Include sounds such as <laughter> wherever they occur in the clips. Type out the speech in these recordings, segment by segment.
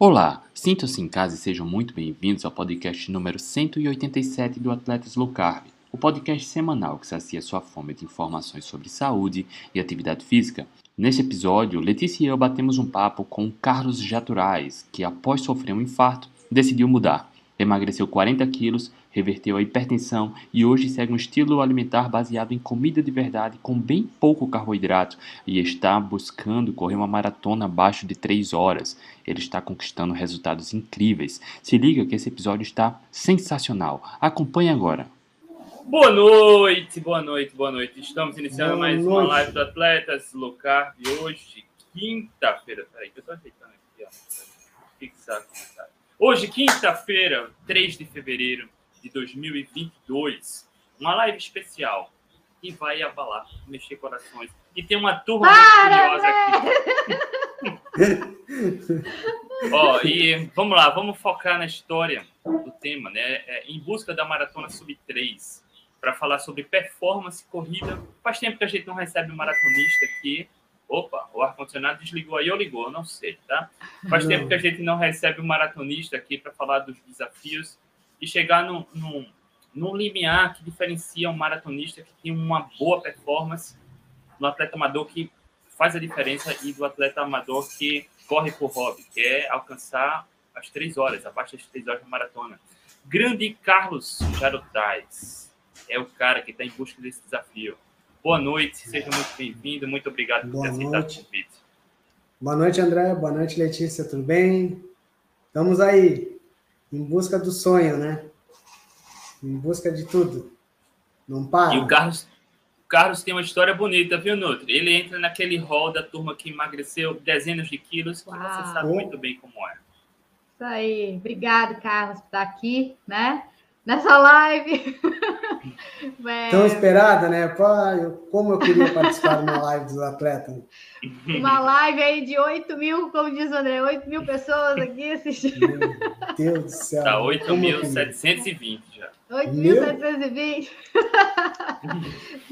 Olá, sintam-se em casa e sejam muito bem-vindos ao podcast número 187 do Atletas Low Carb, o podcast semanal que sacia sua fome de informações sobre saúde e atividade física. Neste episódio, Letícia e eu batemos um papo com Carlos Jaturais, que após sofrer um infarto, decidiu mudar. Emagreceu 40 quilos reverteu a hipertensão e hoje segue um estilo alimentar baseado em comida de verdade com bem pouco carboidrato e está buscando correr uma maratona abaixo de 3 horas. Ele está conquistando resultados incríveis. Se liga que esse episódio está sensacional. Acompanhe agora. Boa noite, boa noite, boa noite. Estamos iniciando boa mais noite. uma live do Atletas Locar de hoje, quinta-feira. Peraí, que eu estou ajeitando aqui, ó. Fixar, Hoje, quinta-feira, 3 de fevereiro de 2022. Uma live especial que vai abalar, mexer corações. E tem uma turma Para, muito curiosa aqui. <laughs> Ó, e vamos lá, vamos focar na história do tema, né? É, em busca da maratona sub 3, para falar sobre performance corrida. Faz tempo que a gente não recebe um maratonista aqui. Opa, o ar-condicionado desligou aí ou ligou, não sei, tá? Faz não. tempo que a gente não recebe um maratonista aqui para falar dos desafios e chegar num, num, num limiar que diferencia um maratonista que tem uma boa performance no atleta amador que faz a diferença e do atleta amador que corre por hobby, que é alcançar as três horas, abaixo das três horas da maratona. Grande Carlos Jarotais é o cara que está em busca desse desafio. Boa noite, seja muito bem-vindo, muito obrigado por ter aceitado o convite. Boa noite, André. Boa noite, Letícia. Tudo bem? Estamos aí em busca do sonho, né? Em busca de tudo. Não para. E o Carlos, o Carlos tem uma história bonita, viu, Nutri? Ele entra naquele rol da turma que emagreceu dezenas de quilos, que Uau. você sabe muito bem como é. Isso aí. Obrigado, Carlos, por estar aqui, né? Nessa live. <laughs> é... Tão esperada, né? como eu queria participar de uma live dos atletas. Uma live aí de 8 mil, como diz o André, 8 mil pessoas aqui assistindo. Meu Deus do céu. Tá 8.720 já. 8.720.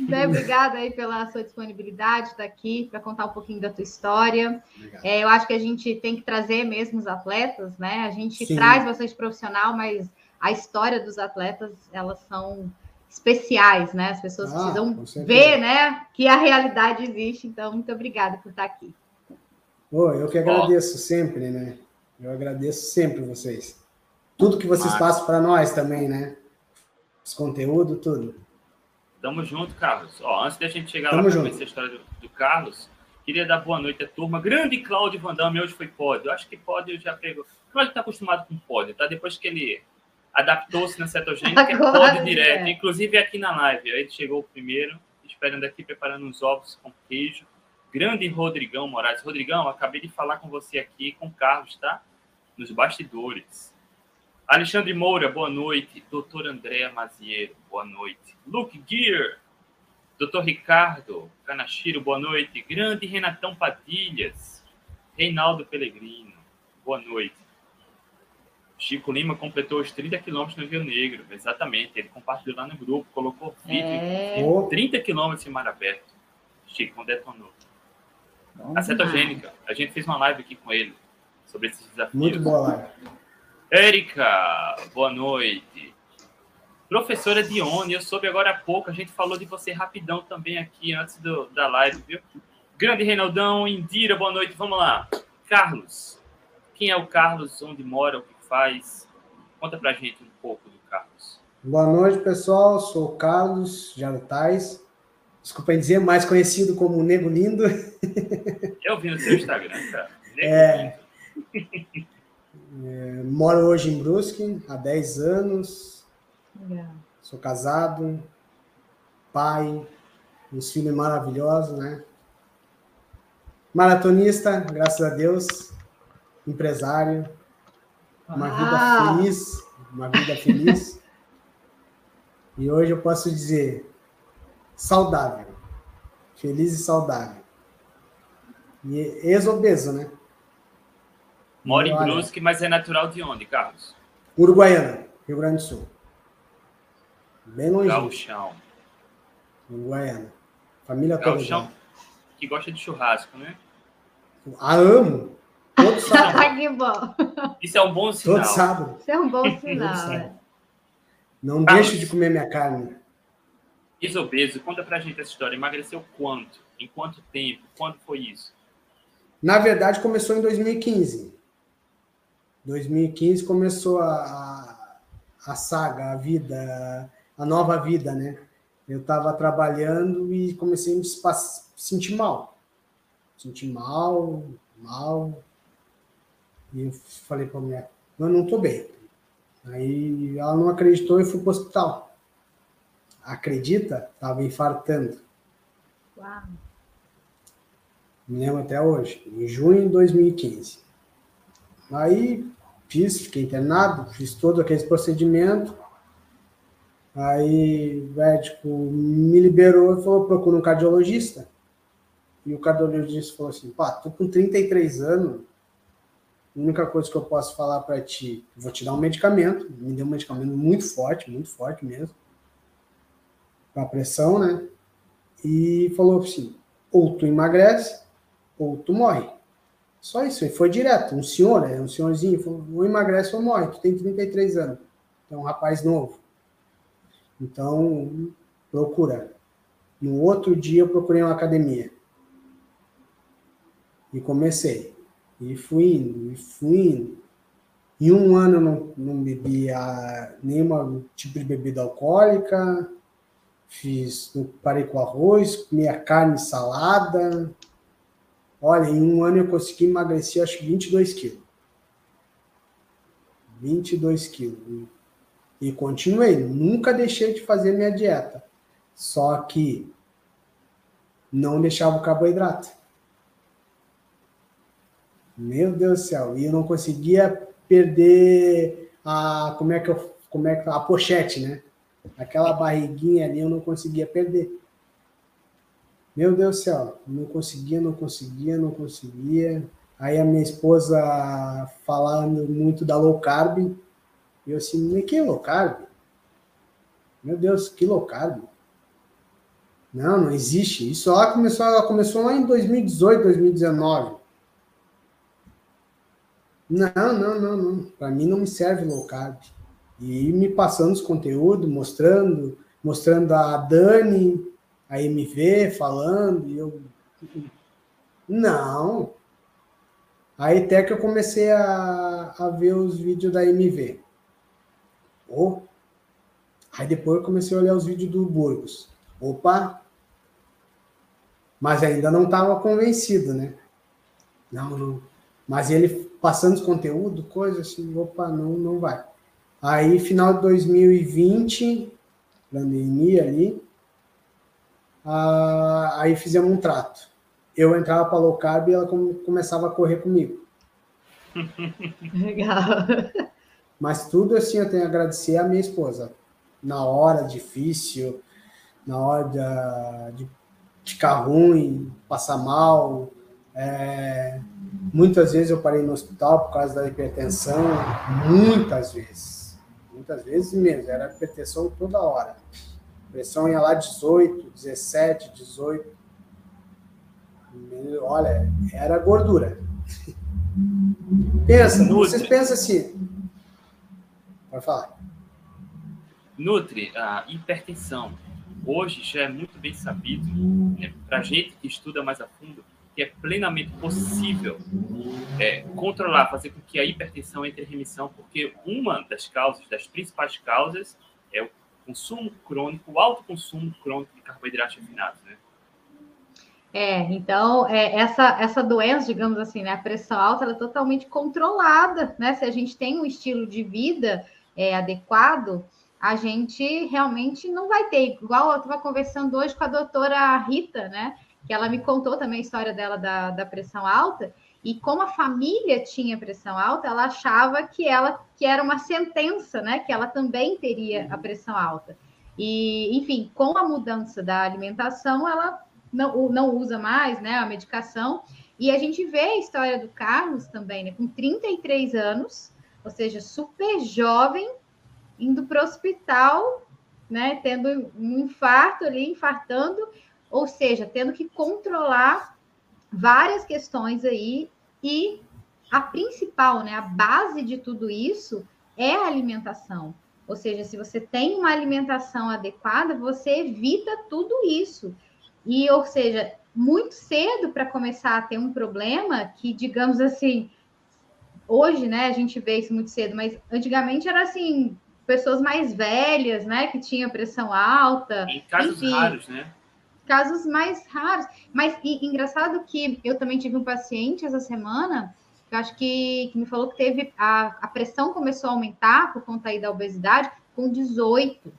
né, <laughs> obrigada aí pela sua disponibilidade de estar aqui para contar um pouquinho da tua história. É, eu acho que a gente tem que trazer mesmo os atletas, né? A gente Sim. traz bastante profissional, mas a história dos atletas, elas são especiais, né? As pessoas ah, precisam ver, né, que a realidade existe. Então, muito obrigada por estar aqui. Oh, eu que agradeço oh. sempre, né? Eu agradeço sempre vocês. Tudo que vocês passam para nós também, né? Os conteúdos, tudo. Tamo junto, Carlos. Ó, antes da gente chegar Tamo lá para conhecer a história do, do, Carlos, queria dar boa noite à turma. Grande Cláudio Vandame, hoje foi pódio. Acho que pódio já pegou. Cláudio está acostumado com pódio, tá? Depois que ele adaptou-se na cetogênica, <laughs> Agora, pode direto. É. Inclusive aqui na live, ele chegou primeiro, esperando aqui, preparando uns ovos com queijo. Grande Rodrigão Moraes. Rodrigão, acabei de falar com você aqui, com o Carlos, tá? Nos bastidores. Alexandre Moura, boa noite. Doutor André Maziero, boa noite. Luke Gear, doutor Ricardo Canachiro, boa noite. Grande Renatão Padilhas, Reinaldo Pellegrino, boa noite. Chico Lima completou os 30 quilômetros no Rio Negro, exatamente. Ele compartilhou lá no grupo, colocou vídeo é... 30 quilômetros em mar aberto. Chico detonou. a cetogênica, a gente fez uma live aqui com ele sobre esses desafios. Muito boa live. Érica, boa noite. Professora Dione, eu soube agora há pouco, a gente falou de você rapidão também aqui antes do, da live, viu? Grande Reinaldão, Indira, boa noite, vamos lá. Carlos, quem é o Carlos, onde mora, o que faz. Conta pra gente um pouco do Carlos. Boa noite, pessoal. Sou o Carlos Jarutais. Desculpa em dizer, mais conhecido como Nego Lindo. Eu vi no seu Instagram, <laughs> cara. Nego é... Lindo. É, moro hoje em Brusque há 10 anos. Legal. Sou casado, pai, uns filhos maravilhosos, né? Maratonista, graças a Deus, empresário, uma ah. vida feliz, uma vida feliz. e hoje eu posso dizer saudável, feliz e saudável. E ex-obeso, né? Mora em Brusque, mas é natural de onde, Carlos? Uruguaiana, Rio Grande do Sul. Bem longe. Gauchão. Uruguaiana. Família toda. Gauchão que gosta de churrasco, né? Ah, amo. Todo sábado. que bom. Isso é um bom sinal. Todo sábado. Isso é um bom sinal. é. Não deixe de comer minha carne. Isobeso, conta pra gente essa história. Emagreceu quanto? Em quanto tempo? Quando foi isso? Na verdade, começou em 2015. 2015 começou a, a, a saga, a vida, a nova vida, né? Eu estava trabalhando e comecei a me sentir mal. Sentir mal, mal. E eu falei para a mulher, eu não estou bem. Aí ela não acreditou e fui para o hospital. Acredita? Estava infartando. Uau. Me lembro até hoje, em junho de 2015. Aí fiz, fiquei internado, fiz todo aquele procedimento. Aí o médico me liberou e falou: procura um cardiologista. E o cardiologista falou assim: pá, tô com 33 anos. A única coisa que eu posso falar para ti, vou te dar um medicamento. Me deu um medicamento muito forte, muito forte mesmo. Para pressão, né? E falou assim: ou tu emagrece, ou tu morre. Só isso, e foi direto. Um senhor, é um senhorzinho, falou: ou emagrece ou morre. Tu tem 33 anos. É um rapaz novo. Então, procura. No outro dia, eu procurei uma academia. E comecei. E fui indo, e fui indo. Em um ano, eu não, não bebia nenhum tipo de bebida alcoólica. Fiz, parei com arroz, comia carne salada. Olha, em um ano eu consegui emagrecer, acho que 22 quilos. 22 quilos. E continuei, nunca deixei de fazer minha dieta. Só que não deixava o carboidrato. Meu Deus do céu, e eu não conseguia perder a como é que eu, como é que a pochete, né? Aquela barriguinha ali eu não conseguia perder. Meu Deus do céu, não conseguia, não conseguia, não conseguia. Aí a minha esposa falando muito da low carb, e eu assim, que low carb? Meu Deus, que low carb? Não, não existe. Isso lá começou, começou lá em 2018, 2019. Não, não, não, não. Para mim não me serve low carb. E me passando os conteúdos, mostrando, mostrando a Dani, a MV falando, e eu. Não. Aí até que eu comecei a, a ver os vídeos da MV. Oh. Aí depois eu comecei a olhar os vídeos do Burgos. Opa! Mas ainda não estava convencido, né? Não, não. Mas ele passando conteúdo, coisa assim, opa, não, não vai. Aí, final de 2020, pandemia ali, ah, aí fizemos um trato. Eu entrava para low carb e ela começava a correr comigo. <laughs> Legal. Mas tudo assim eu tenho a agradecer à minha esposa. Na hora difícil, na hora de, de ficar ruim, passar mal. É, muitas vezes eu parei no hospital por causa da hipertensão. Muitas vezes. Muitas vezes mesmo. Era hipertensão toda hora. A pressão ia lá 18, 17, 18. Olha, era gordura. Pensa, vocês pensam assim, Pode falar. Nutri, a hipertensão. Hoje já é muito bem sabido, né, para gente que estuda mais a fundo, que é plenamente possível é, controlar, fazer com que a hipertensão entre em remissão, porque uma das causas, das principais causas, é o consumo crônico, o alto consumo crônico de carboidratos refinados, né? É, então, é, essa, essa doença, digamos assim, né, a pressão alta, ela é totalmente controlada, né? Se a gente tem um estilo de vida é, adequado, a gente realmente não vai ter. Igual eu estava conversando hoje com a doutora Rita, né? Que ela me contou também a história dela da, da pressão alta. E como a família tinha pressão alta, ela achava que ela que era uma sentença, né? Que ela também teria a pressão alta. E, enfim, com a mudança da alimentação, ela não, não usa mais né, a medicação. E a gente vê a história do Carlos também, né? Com 33 anos, ou seja, super jovem, indo para o hospital, né, tendo um infarto ali, infartando, ou seja, tendo que controlar várias questões aí e a principal, né, a base de tudo isso é a alimentação. Ou seja, se você tem uma alimentação adequada, você evita tudo isso. E, ou seja, muito cedo para começar a ter um problema que, digamos assim, hoje, né, a gente vê isso muito cedo, mas antigamente era assim, pessoas mais velhas, né, que tinham pressão alta. Em casos enfim, raros, né? Casos mais raros. Mas e, engraçado que eu também tive um paciente essa semana eu acho que, que me falou que teve a, a pressão começou a aumentar por conta aí da obesidade com 18.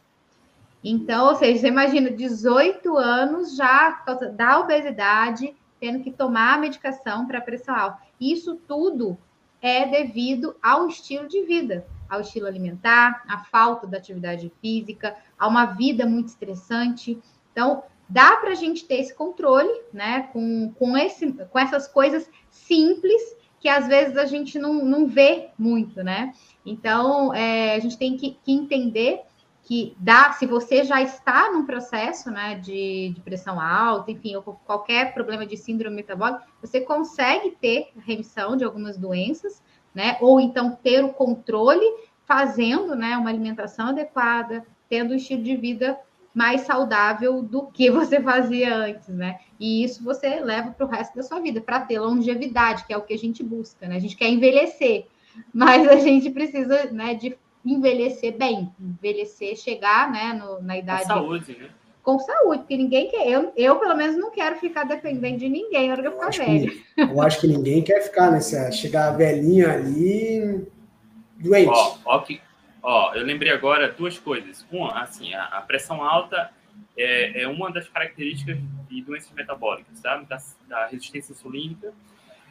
Então, ou seja, você imagina 18 anos já da obesidade, tendo que tomar a medicação para pressão alta. Isso tudo é devido ao estilo de vida, ao estilo alimentar, à falta da atividade física, a uma vida muito estressante. Então, dá para a gente ter esse controle, né, com, com, esse, com essas coisas simples que às vezes a gente não, não vê muito, né? Então, é, a gente tem que, que, entender que dá, se você já está num processo né, de, de pressão alta, enfim, ou qualquer problema de síndrome metabólica, você consegue ter remissão de algumas doenças, né? Ou então ter o controle fazendo né, uma alimentação adequada, tendo um estilo de vida mais saudável do que <laughs> você fazia antes, né? E isso você leva para o resto da sua vida, para ter longevidade, que é o que a gente busca, né? A gente quer envelhecer, <laughs> mas a gente precisa, né, de envelhecer bem, envelhecer, chegar, né, no, na idade. Com saúde, né? Com saúde, porque ninguém quer. Eu, eu, pelo menos, não quero ficar dependendo de ninguém na hora que eu ficar velho. eu acho que ninguém quer ficar nessa. Chegar velhinha ali doente. Ó, ó que, Ó, eu lembrei agora duas coisas. Uma, assim, a, a pressão alta é, é, uma das características de doenças metabólicas, sabe? Da, da resistência insulínica.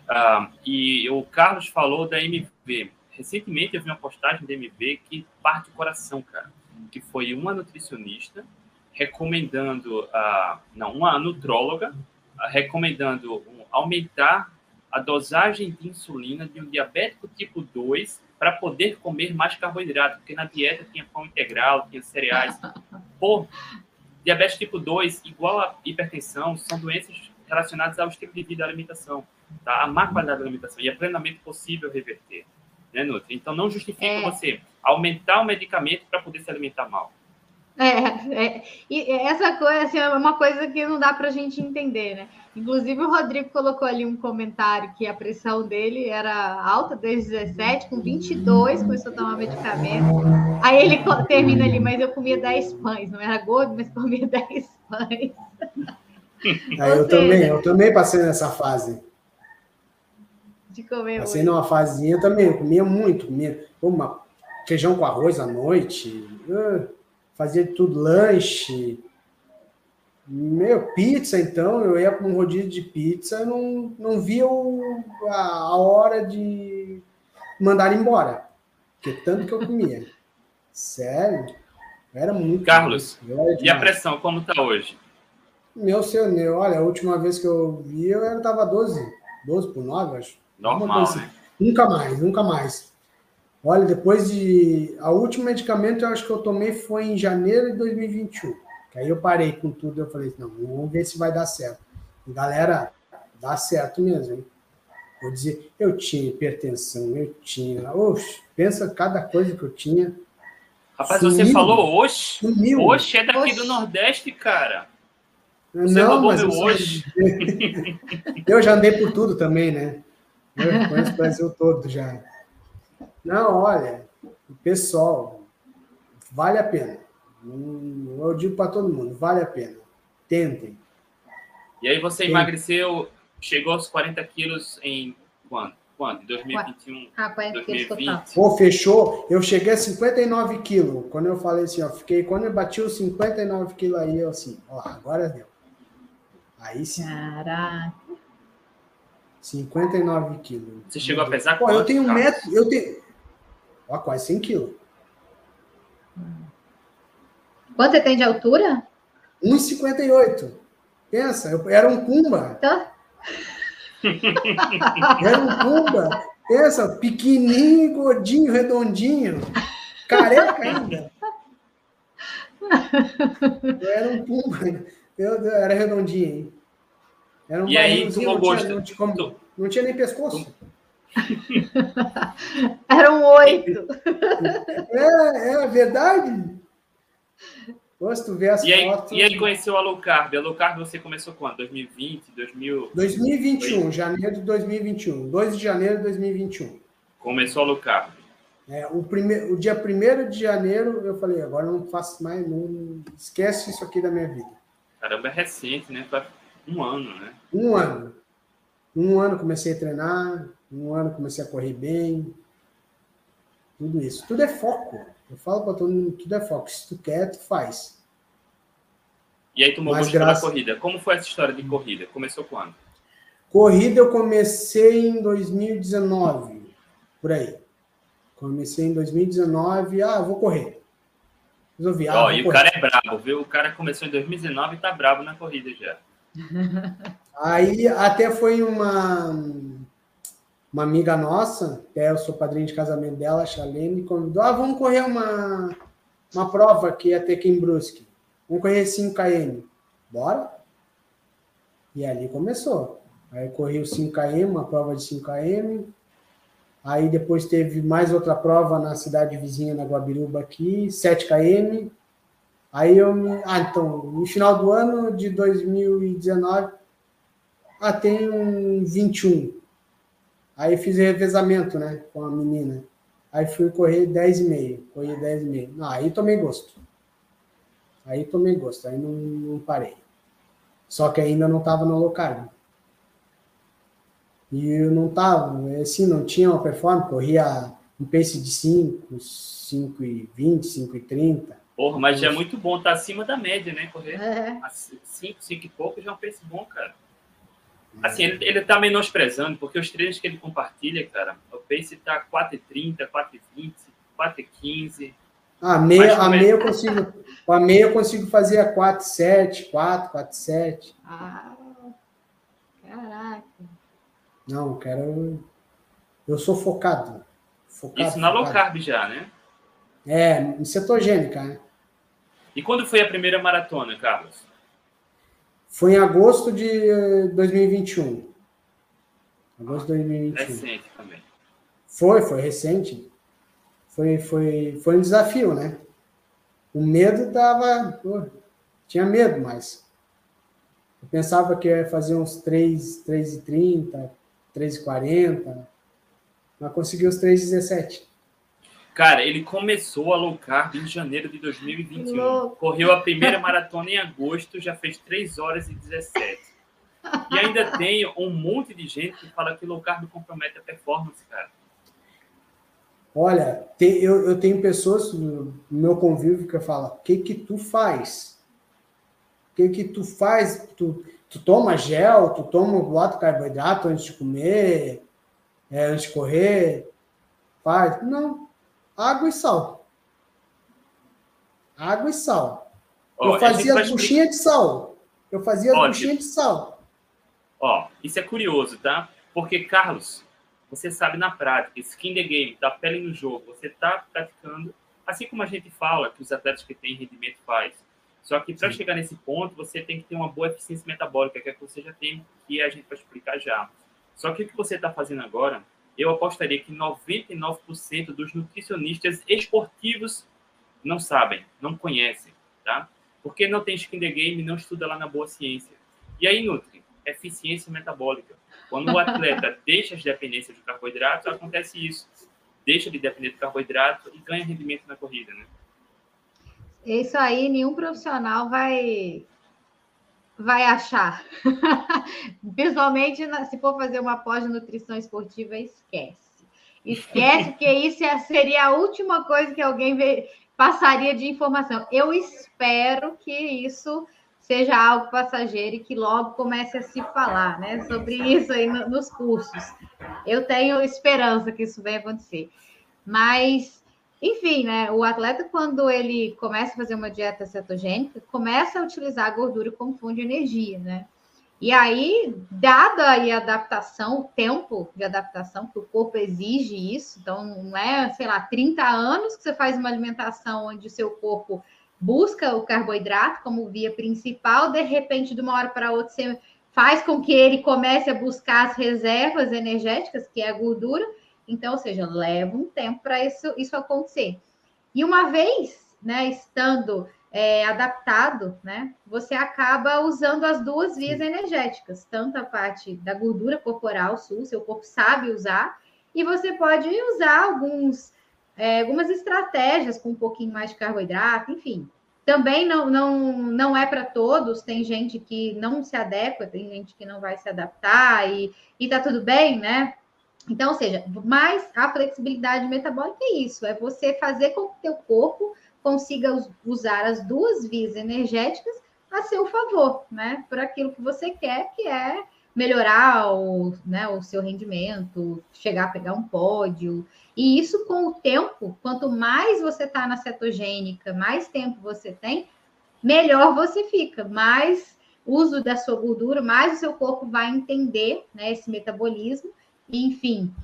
Ah, e o Carlos falou da MV. Recentemente eu vi uma postagem da MV que parte do coração, cara. Que foi uma nutricionista recomendando, ah, não, uma nutróloga ah, recomendando um, aumentar a dosagem de insulina de um diabético tipo 2 para poder comer mais carboidrato, porque na dieta tinha pão integral, tinha cereais. Pô, diabetes tipo 2, igual a hipertensão, são doenças relacionadas ao estilo de vida e alimentação, tá? a má qualidade da alimentação, e é plenamente possível reverter, né, Nutri? Então, não justifica é. você aumentar o medicamento para poder se alimentar mal. É, é, e essa coisa assim, é uma coisa que não dá para a gente entender, né? Inclusive, o Rodrigo colocou ali um comentário que a pressão dele era alta desde 17, com 22 começou a tomar medicamento. Aí ele termina ali, mas eu comia 10 pães, não era gordo, mas comia <laughs> 10 pães. É, eu, seja, também, eu também passei nessa fase. De comer Passei muito. numa fazinha também, eu comia muito, comia uma, feijão com arroz à noite, fazia tudo, lanche, meu, pizza, então, eu ia para um rodízio de pizza, não, não via o, a, a, hora de mandar embora. Porque tanto que eu comia. <laughs> Sério? Era muito. Carlos, e a pressão, como está hoje? Meu senhor, meu, olha, a última vez que eu vi, eu estava 12, 12 por 9, acho. Normal, né? Nunca mais, nunca mais. Olha, depois de. A último medicamento eu acho que eu tomei foi em janeiro de 2021. Aí eu parei com tudo, eu falei, não, vamos ver se vai dar certo. E, galera, dá certo mesmo, hein? Vou dizer, eu tinha hipertensão, eu tinha. Oxe, pensa cada coisa que eu tinha. Rapaz, sumiu, você falou oxe? Sumiu. Oxe é daqui oxe. do Nordeste, cara. Você não, mas meu hoje. <laughs> eu já andei por tudo também, né? Eu conheço o Brasil todo já. Não, olha, pessoal, vale a pena. Eu digo para todo mundo, vale a pena. Tentem. E aí você Tentem. emagreceu, chegou aos 40 quilos em quando? Quando? Em 2021? Ah, 40 2020? Pô, fechou. Eu cheguei a 59 quilos. Quando eu falei assim, ó, fiquei, quando eu bati os 59 quilos aí, eu assim, ó, agora deu. Aí sim. Caraca. 59 quilos. Você chegou a pesar Pô, eu tenho um metro, eu tenho, ó, quase 100 quilos. Quanto você tem de altura? 1,58. Pensa, eu era um Kumba. Tá. <laughs> Era um Kumba. Pensa, pequenininho, gordinho, redondinho. Careca ainda. Eu era um Kumba. Eu, eu era redondinho, hein? Era um e aí, tu não, tinha, não, tinha, não, tinha, nem pescoço. <laughs> Eram oito. É, é verdade. Gosto de ver as e aí, fotos. E aí conheceu a carb. A low carb você começou quando? 2020, 2000... 2021, janeiro de 2021. 2 de janeiro de 2021. Começou a low carb. É, o, primeir, o dia 1 de janeiro eu falei, agora não faço mais, não esquece isso aqui da minha vida. Caramba, é recente, né? Faz um ano, né? Um ano. Um ano comecei a treinar, um ano comecei a correr bem. Tudo isso. Tudo é foco. Eu falo para todo mundo, tudo é foco. Se tu quer, tu faz. E aí tu gosto graças... da corrida. Como foi essa história de corrida? Começou quando? Corrida eu comecei em 2019, por aí. Comecei em 2019, ah, vou correr. Resolvi, ah, Ó, e correr. o cara é brabo, viu? O cara começou em 2019 e tá brabo na corrida já. Aí até foi uma uma amiga nossa, até eu sou padrinho de casamento dela, a Chalene, me convidou, ah, vamos correr uma, uma prova que ia ter aqui em Brusque. Vamos correr 5km. Bora? E ali começou. Aí corri o 5km, uma prova de 5km. Aí depois teve mais outra prova na cidade vizinha, na Guabiruba aqui, 7km. Aí eu me. Ah, então, no final do ano de 2019, ah, tem um 21. Aí fiz revezamento, né, com a menina. Aí fui correr 10,5. Corri 10,5. Não, aí tomei gosto. Aí tomei gosto, aí não, não parei. Só que ainda não estava no local. E eu não estava, assim, não tinha uma performance, corria um pace de 5, 5 e 20, 5 e 30. Porra, mas já é muito bom, tá acima da média, né? Correr 5, é. 5 e pouco já é um pace bom, cara. Assim, ele, ele tá menosprezando, porque os treinos que ele compartilha, cara, o pace tá 4,30, 4,20, 4,15. Ah, meia, a meia eu consigo. A meia eu consigo fazer a 4,7, 4, 4,7. Ah, caraca. Não, eu quero. Eu sou focado. focado Isso na low carb já, né? É, em cetogênica, né? E quando foi a primeira maratona, Carlos? Foi em agosto de 2021. Agosto de 2021. Recente também. Foi, foi recente. Foi, foi, foi um desafio, né? O medo dava. Tinha medo, mas. Eu pensava que ia fazer uns 3, 3,30, 3,40, mas consegui os 3,17. Cara, ele começou a low carb em janeiro de 2021. Louco. Correu a primeira maratona em agosto, já fez 3 horas e 17. E ainda tem um monte de gente que fala que low carb compromete a performance, cara. Olha, tem, eu, eu tenho pessoas no meu convívio que falam: o que que tu faz? O que que tu faz? Tu, tu toma gel, tu toma bota carboidrato antes de comer, é, antes de correr? Faz? Não, água e sal. Água e sal. Ó, eu fazia as buchinhas de sal. Eu fazia as buchinhas de sal. Ó, isso é curioso, tá? Porque, Carlos, você sabe na prática, skin the game, da pele no jogo, você está praticando, assim como a gente fala que os atletas que têm rendimento faz. Só que para chegar nesse ponto, você tem que ter uma boa eficiência metabólica, que é que você já tem, que a gente vai explicar já. Só que o que você está fazendo agora eu apostaria que 99% dos nutricionistas esportivos não sabem, não conhecem, tá? Porque não tem skin the game, não estuda lá na boa ciência. E aí, Nutri, eficiência metabólica. Quando o atleta <laughs> deixa de dependência de carboidratos, acontece isso. Deixa de depender do carboidrato e ganha rendimento na corrida, né? Isso aí, nenhum profissional vai vai achar. <laughs> Principalmente se for fazer uma pós de nutrição esportiva, esquece. Esquece, porque isso é, seria a última coisa que alguém passaria de informação. Eu espero que isso seja algo passageiro e que logo comece a se falar né, sobre isso aí nos cursos. Eu tenho esperança que isso venha acontecer. Mas enfim, né? O atleta, quando ele começa a fazer uma dieta cetogênica, começa a utilizar a gordura como fonte de energia, né? E aí, dada a adaptação, o tempo de adaptação, que o corpo exige isso, então não é, sei lá, 30 anos que você faz uma alimentação onde o seu corpo busca o carboidrato como via principal, de repente, de uma hora para outra, você faz com que ele comece a buscar as reservas energéticas, que é a gordura. Então, ou seja, leva um tempo para isso, isso acontecer. E uma vez, né, estando é, adaptado, né, você acaba usando as duas vias energéticas, tanto a parte da gordura corporal sua, seu corpo sabe usar, e você pode usar alguns, é, algumas estratégias com um pouquinho mais de carboidrato, enfim. Também não, não, não é para todos, tem gente que não se adequa, tem gente que não vai se adaptar e, e tá tudo bem, né? Então, ou seja, mais a flexibilidade metabólica é isso, é você fazer com que o teu corpo consiga usar as duas vias energéticas a seu favor, né? Por aquilo que você quer, que é melhorar o, né, o seu rendimento, chegar a pegar um pódio. E isso, com o tempo, quanto mais você está na cetogênica, mais tempo você tem, melhor você fica, mais uso da sua gordura, mais o seu corpo vai entender né, esse metabolismo, enfim.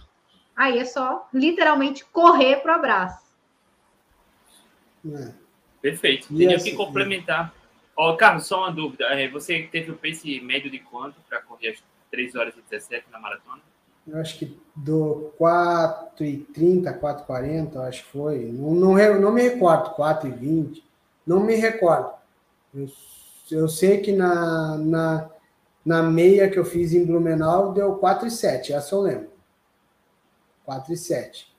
Aí é só literalmente correr para o abraço. É. Perfeito. Tenho assim, que complementar. Ó, oh, Carlos, só uma dúvida. É, você teve o pace médio de quanto para correr as 3 horas e 17 na maratona? Eu acho que do 4 e 30, 4 e 40, acho que foi. Não, não, não me recordo, 4 e 20. Não me recordo. Eu, eu sei que na, na, na meia que eu fiz em Blumenau deu 4 e 7, essa eu lembro. 4 e 7.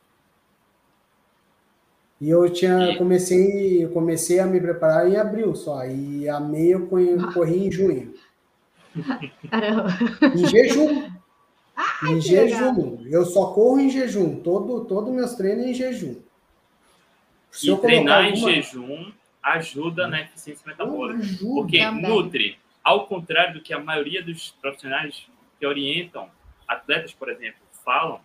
E eu tinha comecei, comecei a me preparar em abril só. E a meia eu corri em junho. Caramba. Em jejum. Ai, em jejum. Legal. Eu só corro em jejum. Todo, todo meus treinos em jejum. Se e treinar alguma... em jejum ajuda na eficiência metabólica. Ajuda, porque também. nutre, ao contrário do que a maioria dos profissionais que orientam atletas, por exemplo, falam,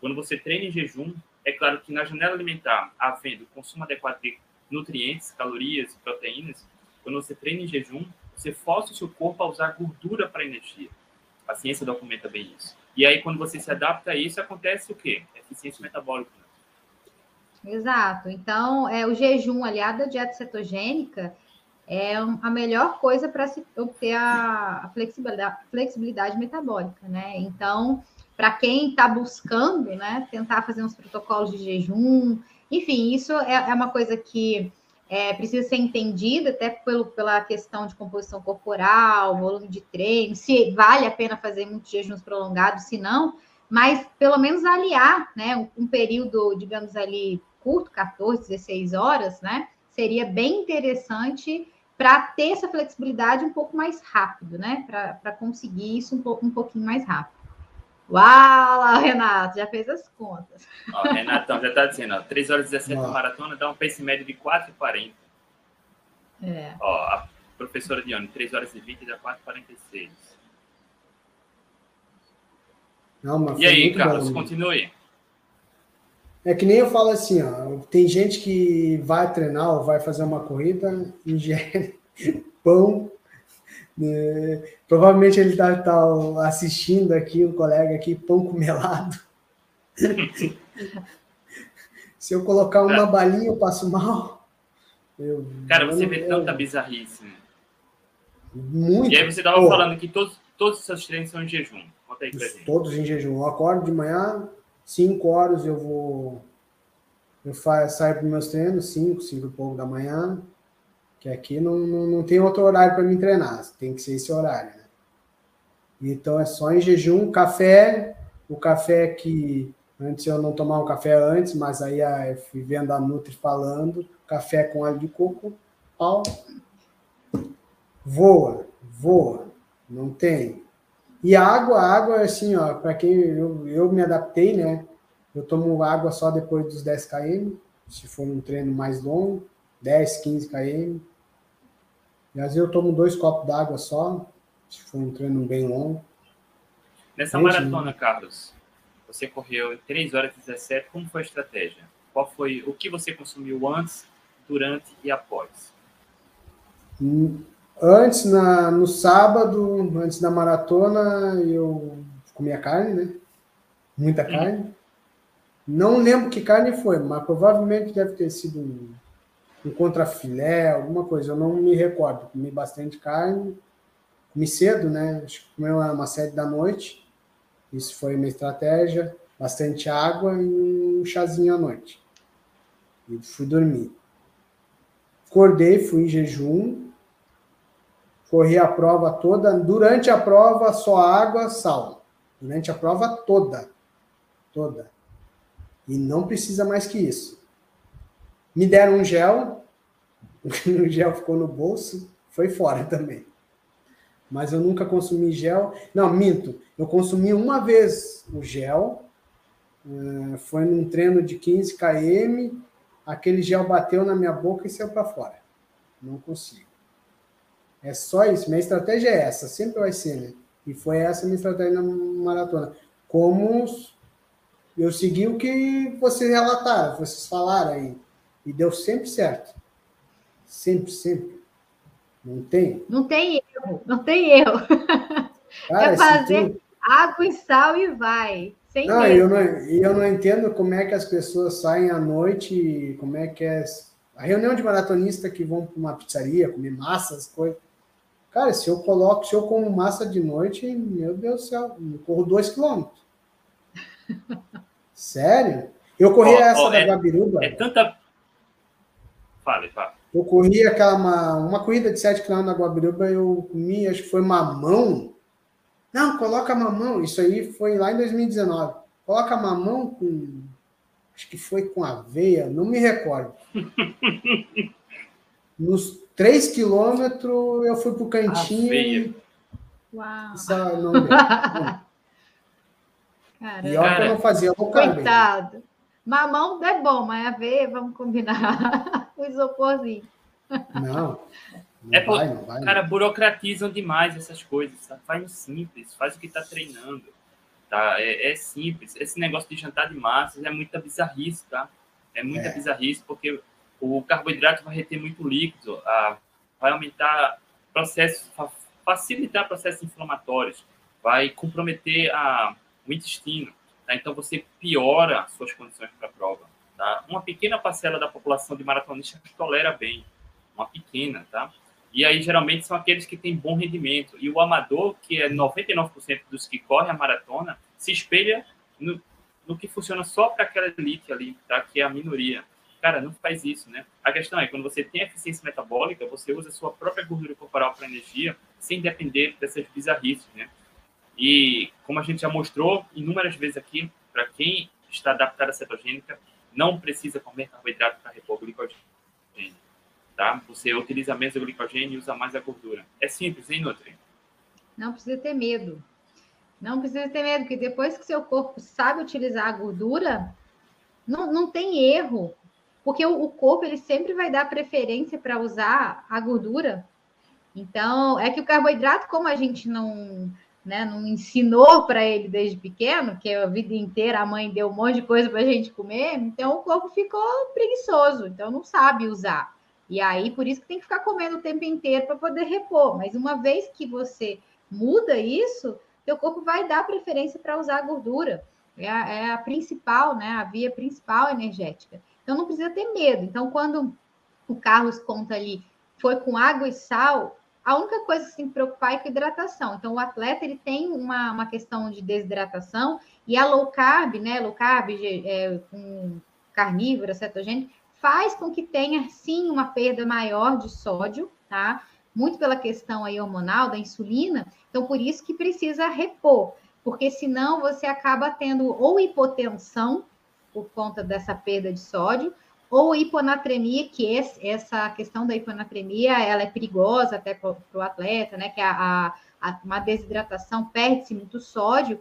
quando você treina em jejum, é claro que na janela alimentar, havendo consumo adequado de nutrientes, calorias e proteínas, quando você treina em jejum, você força o seu corpo a usar gordura para energia. A ciência documenta bem isso. E aí, quando você se adapta a isso, acontece o quê? Eficiência metabólica. Exato. Então, é, o jejum aliado à dieta cetogênica é a melhor coisa para se obter a flexibilidade, flexibilidade metabólica, né? Então, para quem está buscando, né, tentar fazer uns protocolos de jejum, enfim, isso é, é uma coisa que é, precisa ser entendida até pelo, pela questão de composição corporal, volume de treino, se vale a pena fazer muitos jejuns prolongados, se não, mas pelo menos aliar, né, um, um período, digamos ali, curto, 14, 16 horas, né, seria bem interessante para ter essa flexibilidade um pouco mais rápido, né, para conseguir isso um, um pouquinho mais rápido. Uau, Renato, já fez as contas. Ó, Renatão já está dizendo, ó, 3 horas e 17 Uau. maratona dá um pace médio de 4,40. É. Ó, a professora Dione, 3 horas e 20 dá 4,46. Não, e aí, Carlos, bom. continue. É que nem eu falo assim, ó, tem gente que vai treinar ou vai fazer uma corrida, <laughs> ingere pão, né? Provavelmente ele está tá assistindo aqui, um colega aqui, pão com melado. <laughs> Se eu colocar uma balinha, eu passo mal. Eu, Cara, você vê tanta bizarrice. Muito. E aí você estava falando que todos, todos os seus treinos são em jejum. Conta aí pra gente. Todos em jejum. Eu acordo de manhã, 5 horas eu vou. Eu faço, saio para meus treinos, 5, 5 e pouco da manhã. Que aqui não, não, não tem outro horário para me treinar, tem que ser esse horário. Né? Então é só em jejum, café, o café que antes eu não tomava um café antes, mas aí ah, eu fui vendo a Nutri falando, café com óleo de coco, pau, voa, voa, não tem. E a água, a água é assim, ó, para quem eu, eu me adaptei, né? Eu tomo água só depois dos 10 km, se for um treino mais longo, 10, 15 km. E às vezes eu tomo dois copos d'água só, se for um treino bem longo. Nessa maratona, Carlos, você correu 3 horas e 17, como foi a estratégia? Qual foi o que você consumiu antes, durante e após? Antes, na, no sábado, antes da maratona, eu comia carne, né? Muita carne. Hum. Não lembro que carne foi, mas provavelmente deve ter sido um um contrafilé, alguma coisa. Eu não me recordo. Comi bastante carne, comi cedo, né? Acho que comeu uma sete da noite. Isso foi minha estratégia. Bastante água e um chazinho à noite. E fui dormir. Acordei, fui em jejum. Corri a prova toda. Durante a prova, só água, sal. Durante a prova toda. Toda. E não precisa mais que isso. Me deram um gel. <laughs> o gel ficou no bolso. Foi fora também mas eu nunca consumi gel. Não, minto. Eu consumi uma vez o gel, uh, foi num treino de 15 km, aquele gel bateu na minha boca e saiu para fora. Não consigo. É só isso. Minha estratégia é essa, sempre vai ser, né? E foi essa minha estratégia na maratona. Como eu segui o que vocês relataram, vocês falaram aí. E deu sempre certo. Sempre, sempre. Não tem? Não tem erro, não tem erro. <laughs> Cara, é fazer tu... água e sal e vai. Sem não, eu não, eu não entendo como é que as pessoas saem à noite, como é que é. A reunião de maratonista que vão para uma pizzaria comer massas, coisas. Cara, se eu coloco, se eu como massa de noite, meu Deus do céu, eu corro dois quilômetros. <laughs> Sério? Eu corri oh, essa oh, da é, Guabiruba. É tanta. Fale, fale. Eu corri aquela uma, uma corrida de 7 km na Guabiruba, eu comi, acho que foi mamão. Não, coloca mamão. Isso aí foi lá em 2019. Coloca mamão com. Acho que foi com aveia, não me recordo. <laughs> Nos 3 quilômetros eu fui pro cantinho. E... Uau! Essa, não, não. Caramba. E olha que eu não fazia Coitado. Mamão é bom, mas aveia, vamos combinar. <laughs> o isoporzinho. Não. Não é vai, não vai, cara, burocratizam demais essas coisas. Tá? Faz simples, faz o que está treinando. Tá? É, é, simples. Esse negócio de jantar de massas é muita bizarrice, tá? É muita é. bizarrice, porque o carboidrato vai reter muito líquido, a, vai aumentar processos, facilitar processos inflamatórios, vai comprometer a, o intestino. Tá? Então você piora suas condições para a prova. Tá? Uma pequena parcela da população de maratonistas tolera bem, uma pequena, tá? E aí geralmente são aqueles que têm bom rendimento. E o amador, que é 99% dos que correm a maratona, se espelha no, no que funciona só para aquela elite ali, tá? Que é a minoria. Cara, não faz isso, né? A questão é, quando você tem eficiência metabólica, você usa a sua própria gordura corporal para energia, sem depender dessas bizarrices, né? E como a gente já mostrou inúmeras vezes aqui, para quem está adaptado à cetogênica, não precisa comer carboidrato para repor glicogênio. Tá? Você utiliza menos o glicogênio e usa mais a gordura. É simples, hein, Nutri? Não precisa ter medo. Não precisa ter medo, porque depois que seu corpo sabe utilizar a gordura, não, não tem erro. Porque o, o corpo ele sempre vai dar preferência para usar a gordura. Então, é que o carboidrato, como a gente não né, não ensinou para ele desde pequeno, que a vida inteira a mãe deu um monte de coisa para a gente comer, então o corpo ficou preguiçoso, então não sabe usar. E aí, por isso que tem que ficar comendo o tempo inteiro para poder repor. Mas uma vez que você muda isso, teu corpo vai dar preferência para usar a gordura. É a, é a principal, né? A via principal energética. Então não precisa ter medo. Então, quando o Carlos conta ali, foi com água e sal, a única coisa que você tem que preocupar é com hidratação. Então, o atleta ele tem uma, uma questão de desidratação e a low carb, né? Low carb é, com carnívora, cetogênica, faz com que tenha sim uma perda maior de sódio, tá? Muito pela questão aí hormonal da insulina. Então, por isso que precisa repor, porque senão você acaba tendo ou hipotensão por conta dessa perda de sódio, ou hiponatremia, que essa questão da hiponatremia, ela é perigosa até para o atleta, né? Que a, a, uma desidratação perde-se muito sódio.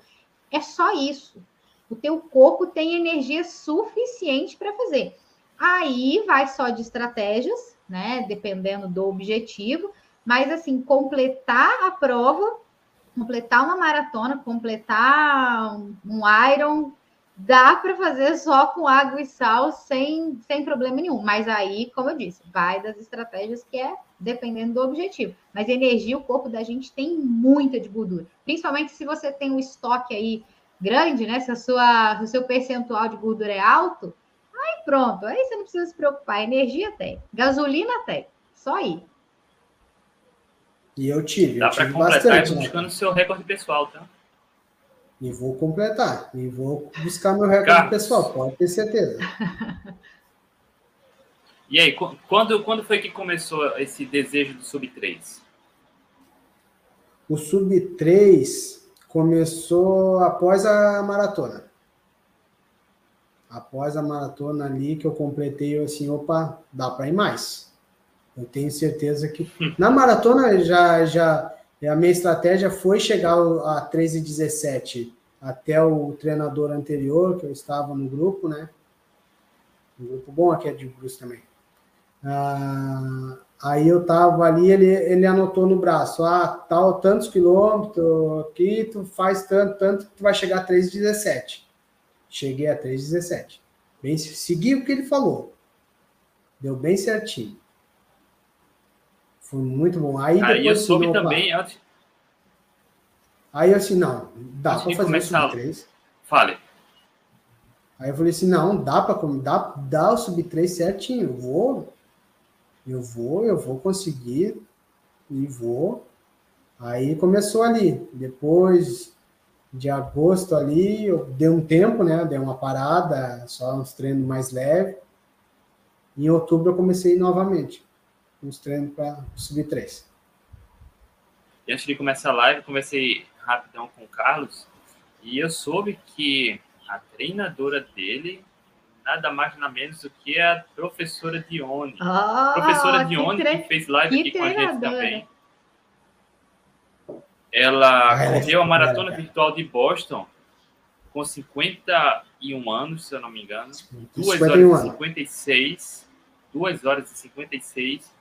É só isso. O teu corpo tem energia suficiente para fazer. Aí vai só de estratégias, né? Dependendo do objetivo, mas assim, completar a prova, completar uma maratona, completar um, um Iron, dá para fazer só com água e sal sem, sem problema nenhum. Mas aí, como eu disse, vai das estratégias que é dependendo do objetivo. Mas energia, o corpo da gente tem muita de gordura. Principalmente se você tem um estoque aí grande, né? Se, a sua, se o seu percentual de gordura é alto, aí pronto. Aí você não precisa se preocupar. Energia tem. Gasolina tem. Só aí. E eu tive. Dá para completar bastante, né? buscando o seu recorde pessoal, tá? E vou completar. E vou buscar meu recorde Carlos. pessoal, pode ter certeza. <laughs> E aí, quando, quando foi que começou esse desejo do Sub-3? O Sub-3 começou após a maratona. Após a maratona ali que eu completei, eu assim, opa, dá para ir mais. Eu tenho certeza que <laughs> na maratona já já a minha estratégia foi chegar a 13:17 até o treinador anterior que eu estava no grupo, né? Um grupo bom aqui é de Bruce também. Ah, aí eu tava ali, ele, ele anotou no braço, ah, tal, tantos quilômetros aqui, tu faz tanto, tanto que tu vai chegar a 3,17. Cheguei a 3,17. Bem, segui o que ele falou. Deu bem certinho. Foi muito bom. Aí, aí eu soube também. Eu... Aí eu assim, não, dá para fazer o sub-3. Fale. Aí eu falei assim, não, dá para dá, dá o sub-3 certinho. Eu vou, eu vou, eu vou conseguir e vou. Aí começou ali. Depois de agosto ali, eu dei um tempo, né? Dei uma parada, só uns treinos mais leves. Em outubro eu comecei novamente, uns treinos para subir três. E antes de começar a live, conversei rapidão com o Carlos e eu soube que a treinadora dele nada mais nada menos do que a professora Dione. Ah, professora Dione, que, que, fez live que aqui com a gente também. Ela ah, correu a maratona virtual de Boston com 51 anos, se eu não me engano. 2 horas e 56. 2 horas e 56,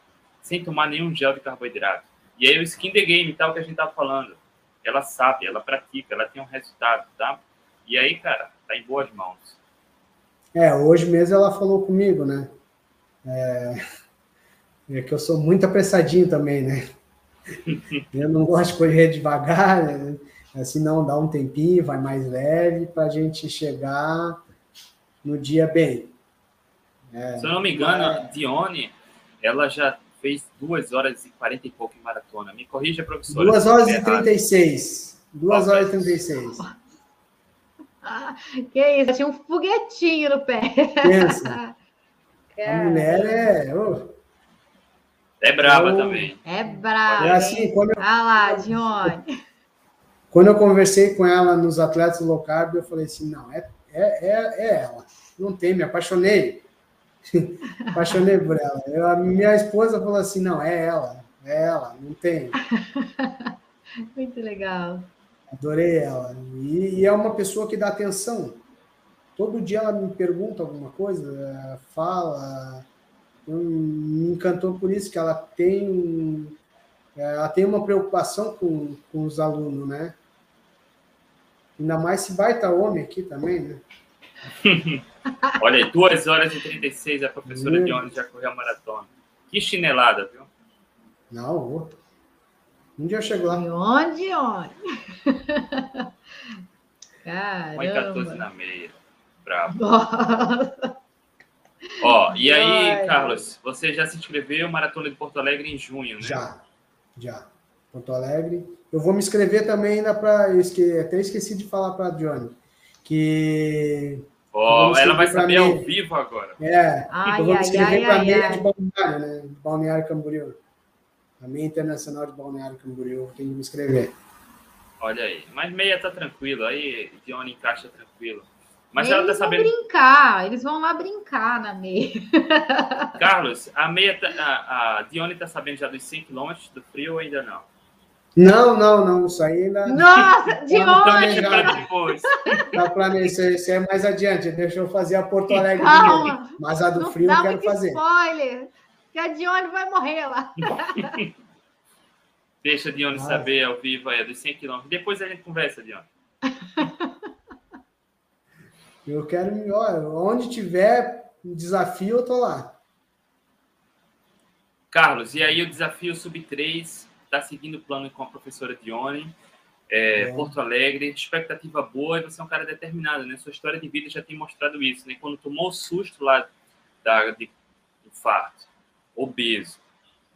sem tomar nenhum gel de carboidrato. E aí o skin the game, tal, que a gente tá falando. Ela sabe, ela pratica, ela tem um resultado, tá? E aí, cara, tá em boas mãos. É, hoje mesmo ela falou comigo, né? É, é que eu sou muito apressadinho também, né? <laughs> Eu não gosto de correr devagar, né? assim não dá um tempinho, vai mais leve para a gente chegar no dia bem. É, Se eu não me engano, é... Dione, ela já fez 2 horas e 40 e pouco em maratona. Me corrija, professora. 2 horas e 36. 2 horas e 36. Ah, <laughs> que isso, tinha um foguetinho no pé. Pensa. <laughs> A mulher é. Oh. É braba eu, também. É braba. É assim, quando eu, ah lá, Dione. <laughs> Quando eu conversei com ela nos atletas low carb, eu falei assim: não, é, é, é, é ela. Não tem, me apaixonei. <laughs> apaixonei por ela. Eu, a minha esposa falou assim: não, é ela. É ela, não tem. <laughs> Muito legal. Adorei ela. E, e, é uma pessoa que dá atenção. Todo dia ela me pergunta alguma coisa, fala. Me encantou por isso que ela tem, ela tem uma preocupação com, com os alunos, né? Ainda mais se baita homem aqui também, né? <laughs> Olha aí, 2 horas e 36 a professora de onde já correu a maratona. Que chinelada, viu? Não, vou. Um dia eu chego lá. Onde, onde? <laughs> Caramba. Põe 14 na meia. Bravo. Ó, e aí, Ai, Carlos, você já se inscreveu Maratona de Porto Alegre em junho, né? Já, já. Porto Alegre. Eu vou me inscrever também ainda para. Esque... Até esqueci de falar para a Johnny. Que. Ó, oh, ela vai saber ao vivo agora. É, ai, eu vou me inscrever para a meia de Balneário, né? De Balneário Camboriú. A meia internacional de Balneário Camboriú, tenho que me inscrever. Olha aí. Mas meia tá tranquilo, aí Dione encaixa tranquilo. Mas eles ela tá sabendo. Vão brincar, eles vão lá brincar na meia. Carlos, a meia, tá, a, a Dione tá sabendo já dos 100 km do frio ou ainda não? Não, não, não. Isso aí ainda. Nossa, tá Dione! Tá depois. Tá planejando, isso é mais adiante. Deixa eu fazer a Porto Alegre. Calma. Mas a do não frio eu quero fazer. Spoiler! Que a Dione vai morrer lá. <laughs> Deixa a Dione Nossa. saber ao vivo aí, dos 100 km. Depois a gente conversa, Dione. <laughs> Eu quero, olha, onde tiver um desafio, eu tô lá. Carlos, e aí o desafio sub-3 está seguindo o plano com a professora Dione, é, é. Porto Alegre, expectativa boa, e você é um cara determinado, né? Sua história de vida já tem mostrado isso, né? Quando tomou o susto lá da, de infarto, obeso,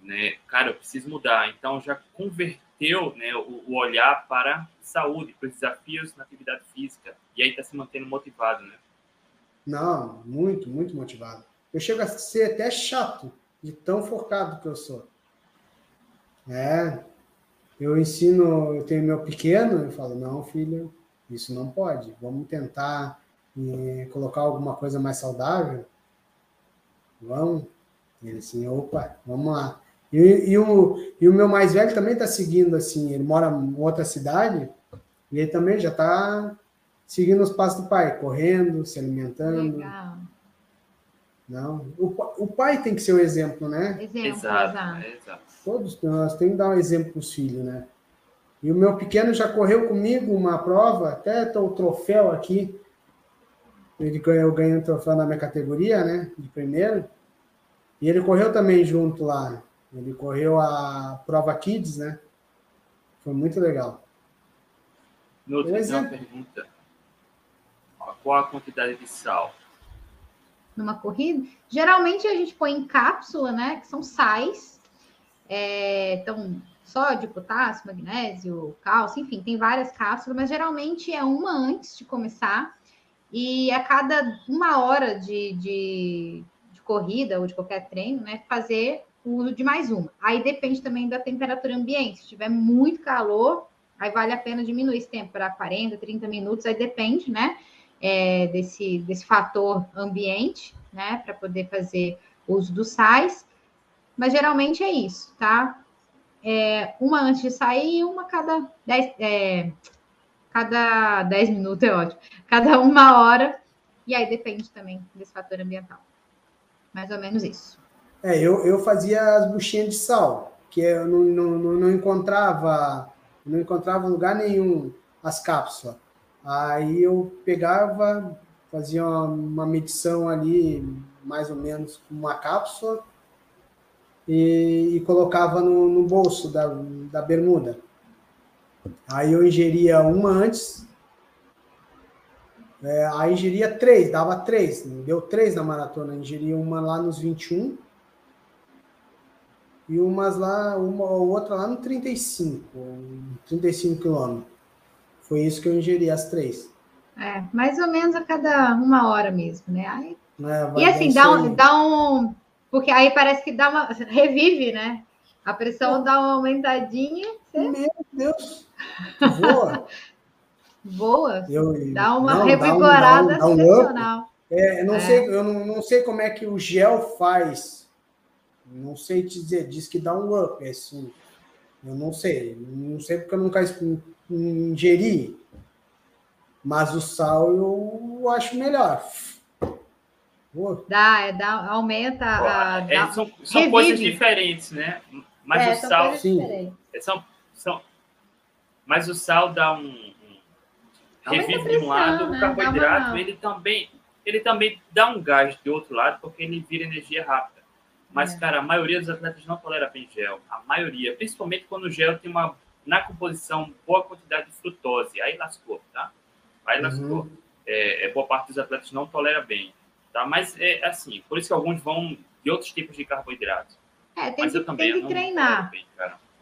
né? Cara, eu preciso mudar. Então já converteu, né, o, o olhar para saúde, para os desafios na atividade física. E aí está se mantendo motivado, né? Não, muito, muito motivado. Eu chego a ser até chato de tão focado que eu sou. É, eu ensino, eu tenho meu pequeno, eu falo, não, filho, isso não pode. Vamos tentar eh, colocar alguma coisa mais saudável. Vamos. Ele assim, opa, vamos lá. E, e, o, e o meu mais velho também está seguindo assim, ele mora em outra cidade, e ele também já está seguindo os passos do pai, correndo, se alimentando. Legal. Não, o, o pai tem que ser o exemplo, né? Exemplo, exato. exato. Todos nós temos que dar um exemplo para os filhos, né? E o meu pequeno já correu comigo uma prova, até o troféu aqui. Ele ganhou, eu ganhei um troféu na minha categoria, né? De primeiro. E ele correu também junto lá. Ele correu a prova Kids, né? Foi muito legal. No outro, uma pergunta. Qual a quantidade de sal? Numa corrida? Geralmente a gente põe em cápsula, né? Que são sais. É, então, sódio, potássio, magnésio, cálcio, enfim, tem várias cápsulas, mas geralmente é uma antes de começar. E a cada uma hora de, de, de corrida ou de qualquer treino, né, fazer o uso de mais uma. Aí depende também da temperatura ambiente. Se tiver muito calor, aí vale a pena diminuir esse tempo para 40, 30 minutos, aí depende, né, é, desse, desse fator ambiente, né, para poder fazer uso dos sais. Mas geralmente é isso, tá? é, uma antes de sair e uma cada 10, é, cada 10 minutos, é ótimo. Cada uma hora. E aí depende também desse fator ambiental. Mais ou menos isso. É, eu, eu fazia as buchinhas de sal, que eu não, não, não encontrava não encontrava lugar nenhum as cápsulas. Aí eu pegava, fazia uma, medição ali, mais ou menos uma cápsula, e, e colocava no, no, bolso da, da bermuda. Aí eu ingeria uma antes, é, aí ingeria três, dava três, deu três na maratona, ingeria uma lá nos 21 e umas lá, uma ou outra lá no 35, 35 quilômetros. Foi isso que eu ingeri, as três. É, mais ou menos a cada uma hora mesmo, né? Aí... É, e assim, dá um, dá um, porque aí parece que dá uma. revive, né? A pressão dá uma aumentadinha. Você... Meu Deus! Voa! <laughs> Voa! Eu, dá uma não, revigorada dá um, dá um, excepcional. É, eu não, é. Sei, eu não, não sei como é que o gel faz. Não sei te dizer, diz que dá um up, é assim. Eu não sei. Não sei porque eu nunca ingeri. Mas o sal eu acho melhor. Dá, é, dá, aumenta. a, é, dá, são são coisas diferentes, né? Mas é, o sal. Sim. É, são, são, mas o sal dá um. um revive de um lado, né? o carboidrato, uma... ele também, ele também dá um gás de outro lado, porque ele vira energia rápida. Mas, é. cara, a maioria dos atletas não tolera bem gel. A maioria, principalmente quando o gel tem uma, na composição, boa quantidade de frutose. Aí lascou, tá? Aí lascou. Uhum. É, é, boa parte dos atletas não tolera bem. Tá? Mas é assim, por isso que alguns vão de outros tipos de carboidratos. É, tem Mas que, eu também tem que treinar. Bem,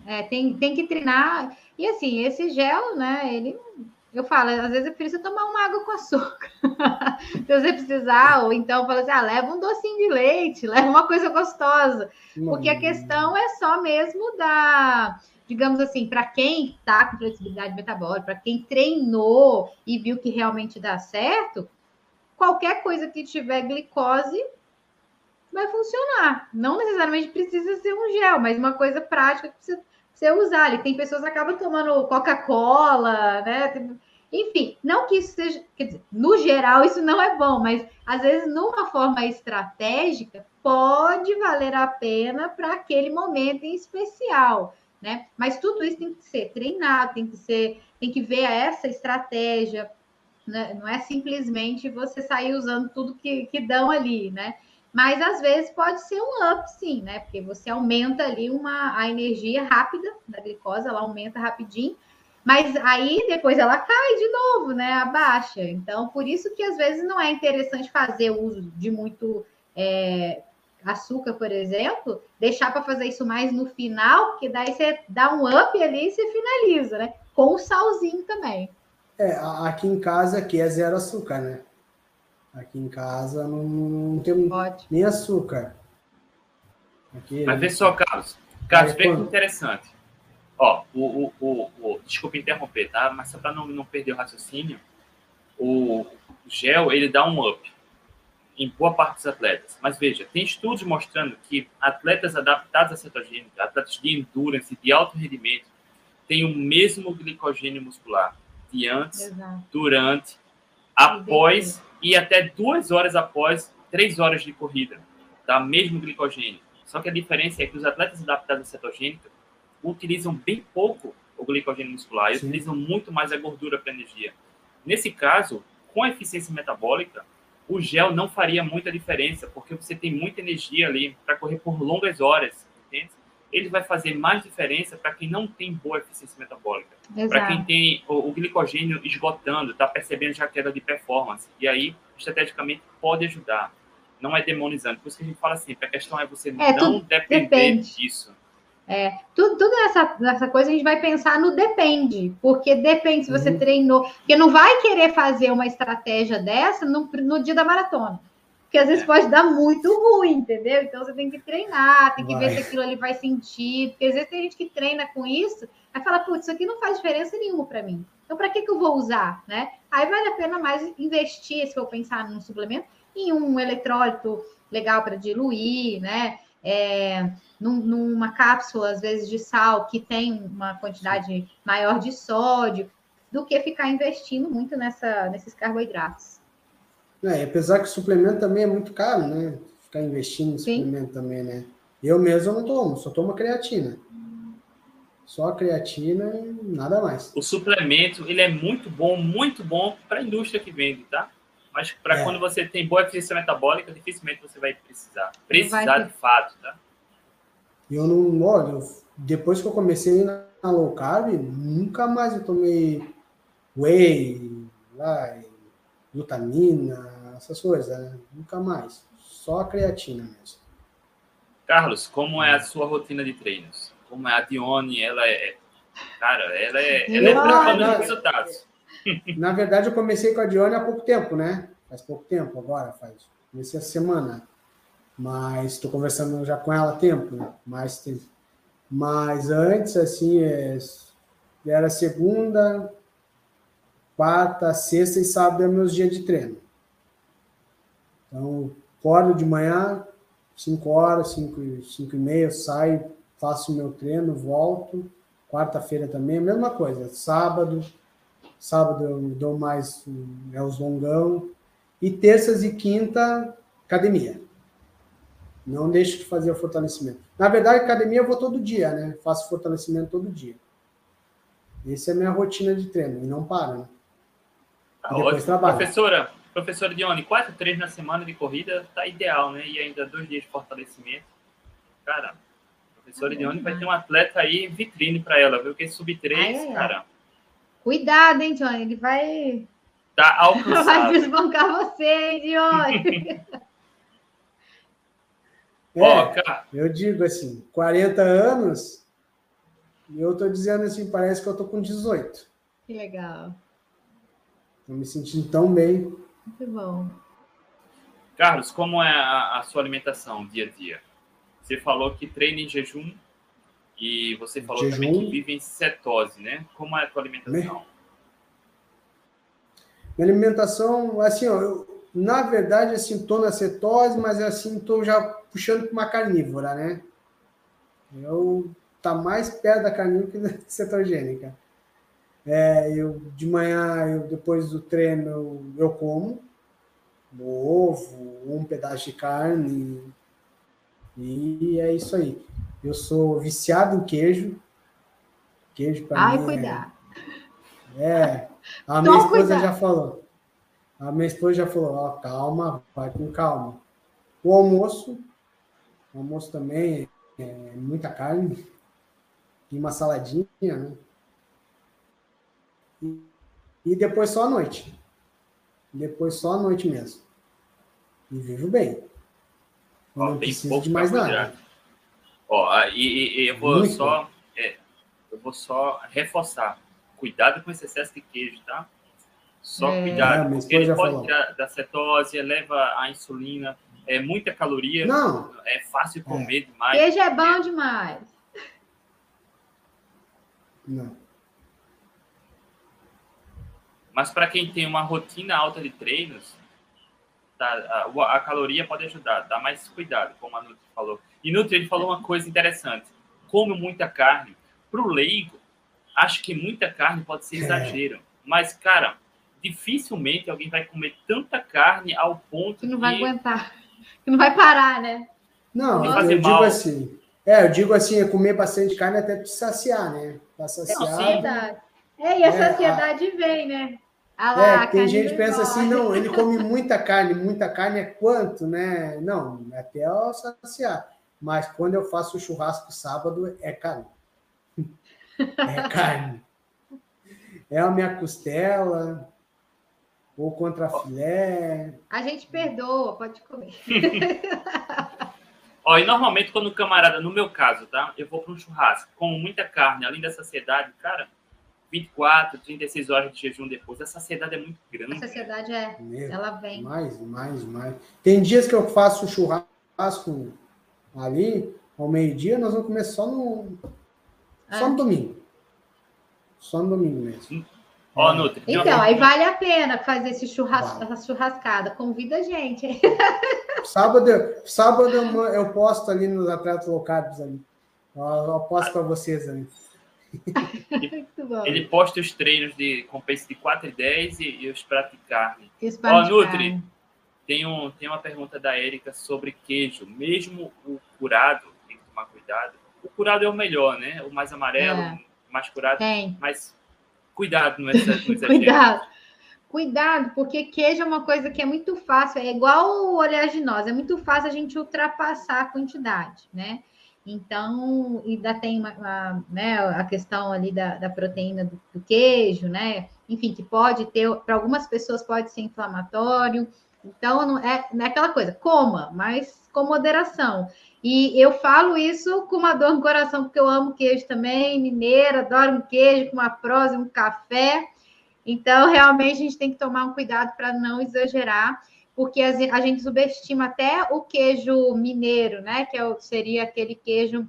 é, tem, tem que treinar. E assim, esse gel, né, ele eu falo, às vezes eu preciso tomar uma água com açúcar. <laughs> Se você precisar, ou então fala assim: ah, leva um docinho de leite, leva uma coisa gostosa. Porque a questão é só mesmo da, digamos assim, para quem está com flexibilidade metabólica, para quem treinou e viu que realmente dá certo, qualquer coisa que tiver glicose vai funcionar. Não necessariamente precisa ser um gel, mas uma coisa prática que você, você usar. Ali tem pessoas que acabam tomando Coca-Cola, né? Enfim, não que isso seja, quer dizer, no geral isso não é bom, mas às vezes numa forma estratégica pode valer a pena para aquele momento em especial, né? Mas tudo isso tem que ser treinado, tem que ser, tem que ver essa estratégia, né? Não é simplesmente você sair usando tudo que, que dão ali, né? Mas às vezes pode ser um up, sim, né? Porque você aumenta ali uma, a energia rápida da glicose, ela aumenta rapidinho, mas aí depois ela cai de novo, né? Abaixa. Então, por isso que às vezes não é interessante fazer uso de muito. É, açúcar, por exemplo, deixar para fazer isso mais no final, porque daí você dá um up ali e você finaliza, né? Com o salzinho também. É, aqui em casa aqui é zero açúcar, né? Aqui em casa não, não tem Pode. nem açúcar. Aqui, Mas vê só, Carlos. Carlos, vê que interessante. Ó, o, o, o, o, desculpa interromper, tá? Mas só para não, não perder o raciocínio, o gel ele dá um up em boa parte dos atletas. Mas veja, tem estudos mostrando que atletas adaptados a cetogênica, atletas de endurance, de alto rendimento, têm o mesmo glicogênio muscular de antes, Exato. durante, após e até duas horas após três horas de corrida, dá mesmo glicogênio. Só que a diferença é que os atletas adaptados à cetogênica utilizam bem pouco o glicogênio muscular e utilizam muito mais a gordura para energia. Nesse caso, com a eficiência metabólica, o gel não faria muita diferença, porque você tem muita energia ali para correr por longas horas, entende? Ele vai fazer mais diferença para quem não tem boa eficiência metabólica. Para quem tem o, o glicogênio esgotando, está percebendo já queda de performance. E aí, estrategicamente, pode ajudar. Não é demonizando. Por isso que a gente fala assim, a questão é você é, não depender depende. disso. É, tudo, tudo nessa, nessa coisa a gente vai pensar no depende, porque depende se você uhum. treinou, porque não vai querer fazer uma estratégia dessa no, no dia da maratona, porque às vezes é. pode dar muito ruim, entendeu? Então você tem que treinar, tem que vai. ver se aquilo ali faz sentido, porque às vezes tem gente que treina com isso, aí fala, putz, isso aqui não faz diferença nenhuma para mim, então para que, que eu vou usar, né? Aí vale a pena mais investir, se eu pensar num suplemento, em um eletrólito legal para diluir, né? É, num, numa cápsula, às vezes, de sal que tem uma quantidade maior de sódio, do que ficar investindo muito nessa, nesses carboidratos. É, apesar que o suplemento também é muito caro, né? Ficar investindo no Sim. suplemento também, né? Eu mesmo não tomo, só tomo creatina. Só a creatina e nada mais. O suplemento, ele é muito bom, muito bom para a indústria que vende, tá? Mas para é. quando você tem boa eficiência metabólica, dificilmente você vai precisar. Precisar vai de fato, tá? Eu não, olha, depois que eu comecei na low carb, nunca mais eu tomei whey, lá, glutamina, essas coisas, né? Nunca mais. Só a creatina mesmo. Carlos, como é a sua rotina de treinos? Como é a Dione? Ela é. Cara, ela é. Ela é na, resultados. Na verdade, eu comecei com a Dione há pouco tempo, né? Faz pouco tempo agora, faz. Comecei a semana mas estou conversando já com ela há tempo, né? mais tempo. Mas antes, assim, é, era segunda, quarta, sexta e sábado é meus dias de treino. Então, acordo de manhã, 5 horas, 5 cinco e meia, saio, faço o meu treino, volto. Quarta-feira também, mesma coisa. Sábado, sábado eu dou mais é os longão. E terças e quinta, academia. Não deixe de fazer o fortalecimento. Na verdade, academia eu vou todo dia, né? Faço fortalecimento todo dia. Essa é a minha rotina de treino, e não para, né? Depois trabalho. Professora, professora Dione, quatro treinos na semana de corrida tá ideal, né? E ainda dois dias de fortalecimento. Cara, professora Dione vai ter um atleta aí vitrine para ela, viu? Que sub 3, cara. Cuidado, hein, Dione? Ele vai. Tá alcançado. Vai desbancar você, hein, Dione? <laughs> É, eu digo assim, 40 anos, e eu tô dizendo assim, parece que eu tô com 18. Que legal. Tô me sentindo tão bem. Muito bom. Carlos, como é a, a sua alimentação dia a dia? Você falou que treina em jejum e você falou jejum. também que vive em cetose, né? Como é a tua alimentação? Minha alimentação, assim, ó, eu, na verdade, assim, estou na cetose, mas assim, estou já puxando para uma carnívora, né? Eu tá mais perto da carnívora que da <laughs> cetogênica. É, eu de manhã, eu, depois do treino, eu como ovo, um pedaço de carne e é isso aí. Eu sou viciado em queijo. Queijo para mim. Ai, cuidar. É, é a minha esposa cuidado. já falou. A minha esposa já falou, ó, calma, vai com calma. O almoço, o almoço também é muita carne e uma saladinha, né? E, e depois só a noite. Depois só a noite mesmo. E vivo bem. Ó, não precisa de mais nada. Ó, e, e, eu vou Muito só. É, eu vou só reforçar. Cuidado com esse excesso de queijo, tá? Só é. cuidado, é, porque ele pode falou. tirar da cetose, eleva a insulina, é muita caloria. Não. É fácil comer é. demais. Queijo é bom demais. Não. Mas para quem tem uma rotina alta de treinos, tá, a, a, caloria pode ajudar, dá mais cuidado, como a Nutri falou. E Nutri ele falou uma coisa interessante: come muita carne. Para o leigo, acho que muita carne pode ser é. exagero. Mas, cara, dificilmente alguém vai comer tanta carne ao ponto que não vai aguentar, que não vai parar, né? Não, eu digo mal. assim. É, eu digo assim, é comer bastante carne até te saciar, né? Pra saciar. É, e a é, saciedade a... vem, né? Ah lá, é, tem gente que pensa assim, não, ele come <laughs> muita carne, muita carne é quanto, né? Não, até eu saciar. Mas quando eu faço o churrasco sábado, é carne. É carne. É a minha costela, ou contra filé. A gente perdoa, pode comer. Ó, e normalmente quando o camarada, no meu caso, tá? Eu vou para um churrasco, como muita carne, além da saciedade, cara, 24, 36 horas de jejum depois, a saciedade é muito grande. A saciedade é, Mesmo. ela vem. Mais, mais, mais. Tem dias que eu faço churrasco ali, ao meio-dia, nós vamos comer só no, só no é. domingo. Só no domingo mesmo. Ó, oh, Nutri. Então, aí vale a pena fazer esse churras... vale. essa churrascada. Convida a gente. <laughs> sábado, sábado eu posto ali nos atletas locais ali. Eu posto para vocês ali. Ele posta os treinos de compensa de 4 e 10 e, e os carne. Ó, oh, Nutri, tem, um, tem uma pergunta da Érica sobre queijo. Mesmo o curado, tem que tomar cuidado. O curado é o melhor, né? O mais amarelo, é. mais curado. Tem. Mas Cuidado no <laughs> exagero. Cuidado. Cuidado, porque queijo é uma coisa que é muito fácil, é igual o oleaginosa, é muito fácil a gente ultrapassar a quantidade, né? Então, ainda tem uma, uma, né, a questão ali da, da proteína do, do, queijo, né? Enfim, que pode ter, para algumas pessoas pode ser inflamatório. Então, não é, não é aquela coisa, coma, mas com moderação. E eu falo isso com uma dor no coração, porque eu amo queijo também, mineira, adoro um queijo com uma prosa, um café. Então, realmente, a gente tem que tomar um cuidado para não exagerar, porque a gente subestima até o queijo mineiro, né? Que é seria aquele queijo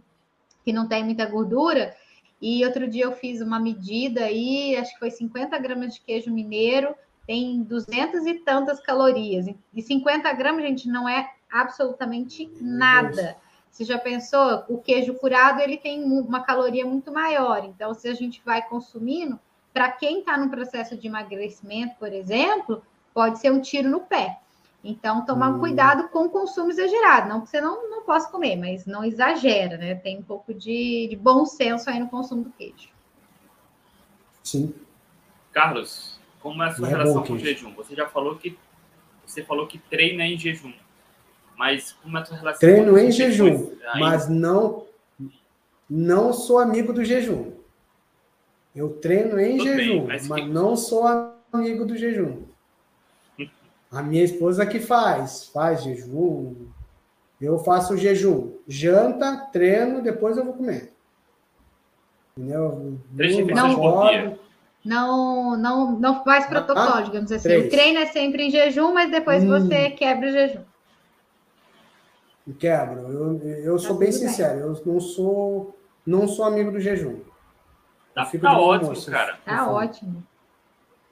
que não tem muita gordura. E outro dia eu fiz uma medida aí, acho que foi 50 gramas de queijo mineiro, tem duzentas e tantas calorias. E 50 gramas, gente, não é absolutamente nada. Você já pensou? O queijo curado ele tem uma caloria muito maior. Então, se a gente vai consumindo, para quem está no processo de emagrecimento, por exemplo, pode ser um tiro no pé. Então, tomar hum. cuidado com o consumo exagerado. Não que você não, não possa comer, mas não exagera, né? Tem um pouco de, de bom senso aí no consumo do queijo. Sim. Carlos, como é a sua é relação com o jejum? Você já falou que você falou que treina em jejum. Mas como é a tua relação? Treino em jejum, mas não não sou amigo do jejum. Eu treino em Tudo jejum, bem, mas, mas que... não sou amigo do jejum. A minha esposa que faz, faz jejum. Eu faço jejum, janta, treino, depois eu vou comer. Entendeu? Não, não, não, não faz protocolo, ah, digamos assim. Três. O treino é sempre em jejum, mas depois hum. você quebra o jejum quebro. Eu, eu sou tá bem sincero, eu não sou, não sou amigo do jejum. Tá, tá ótimo, almoço, cara. Tá ótimo.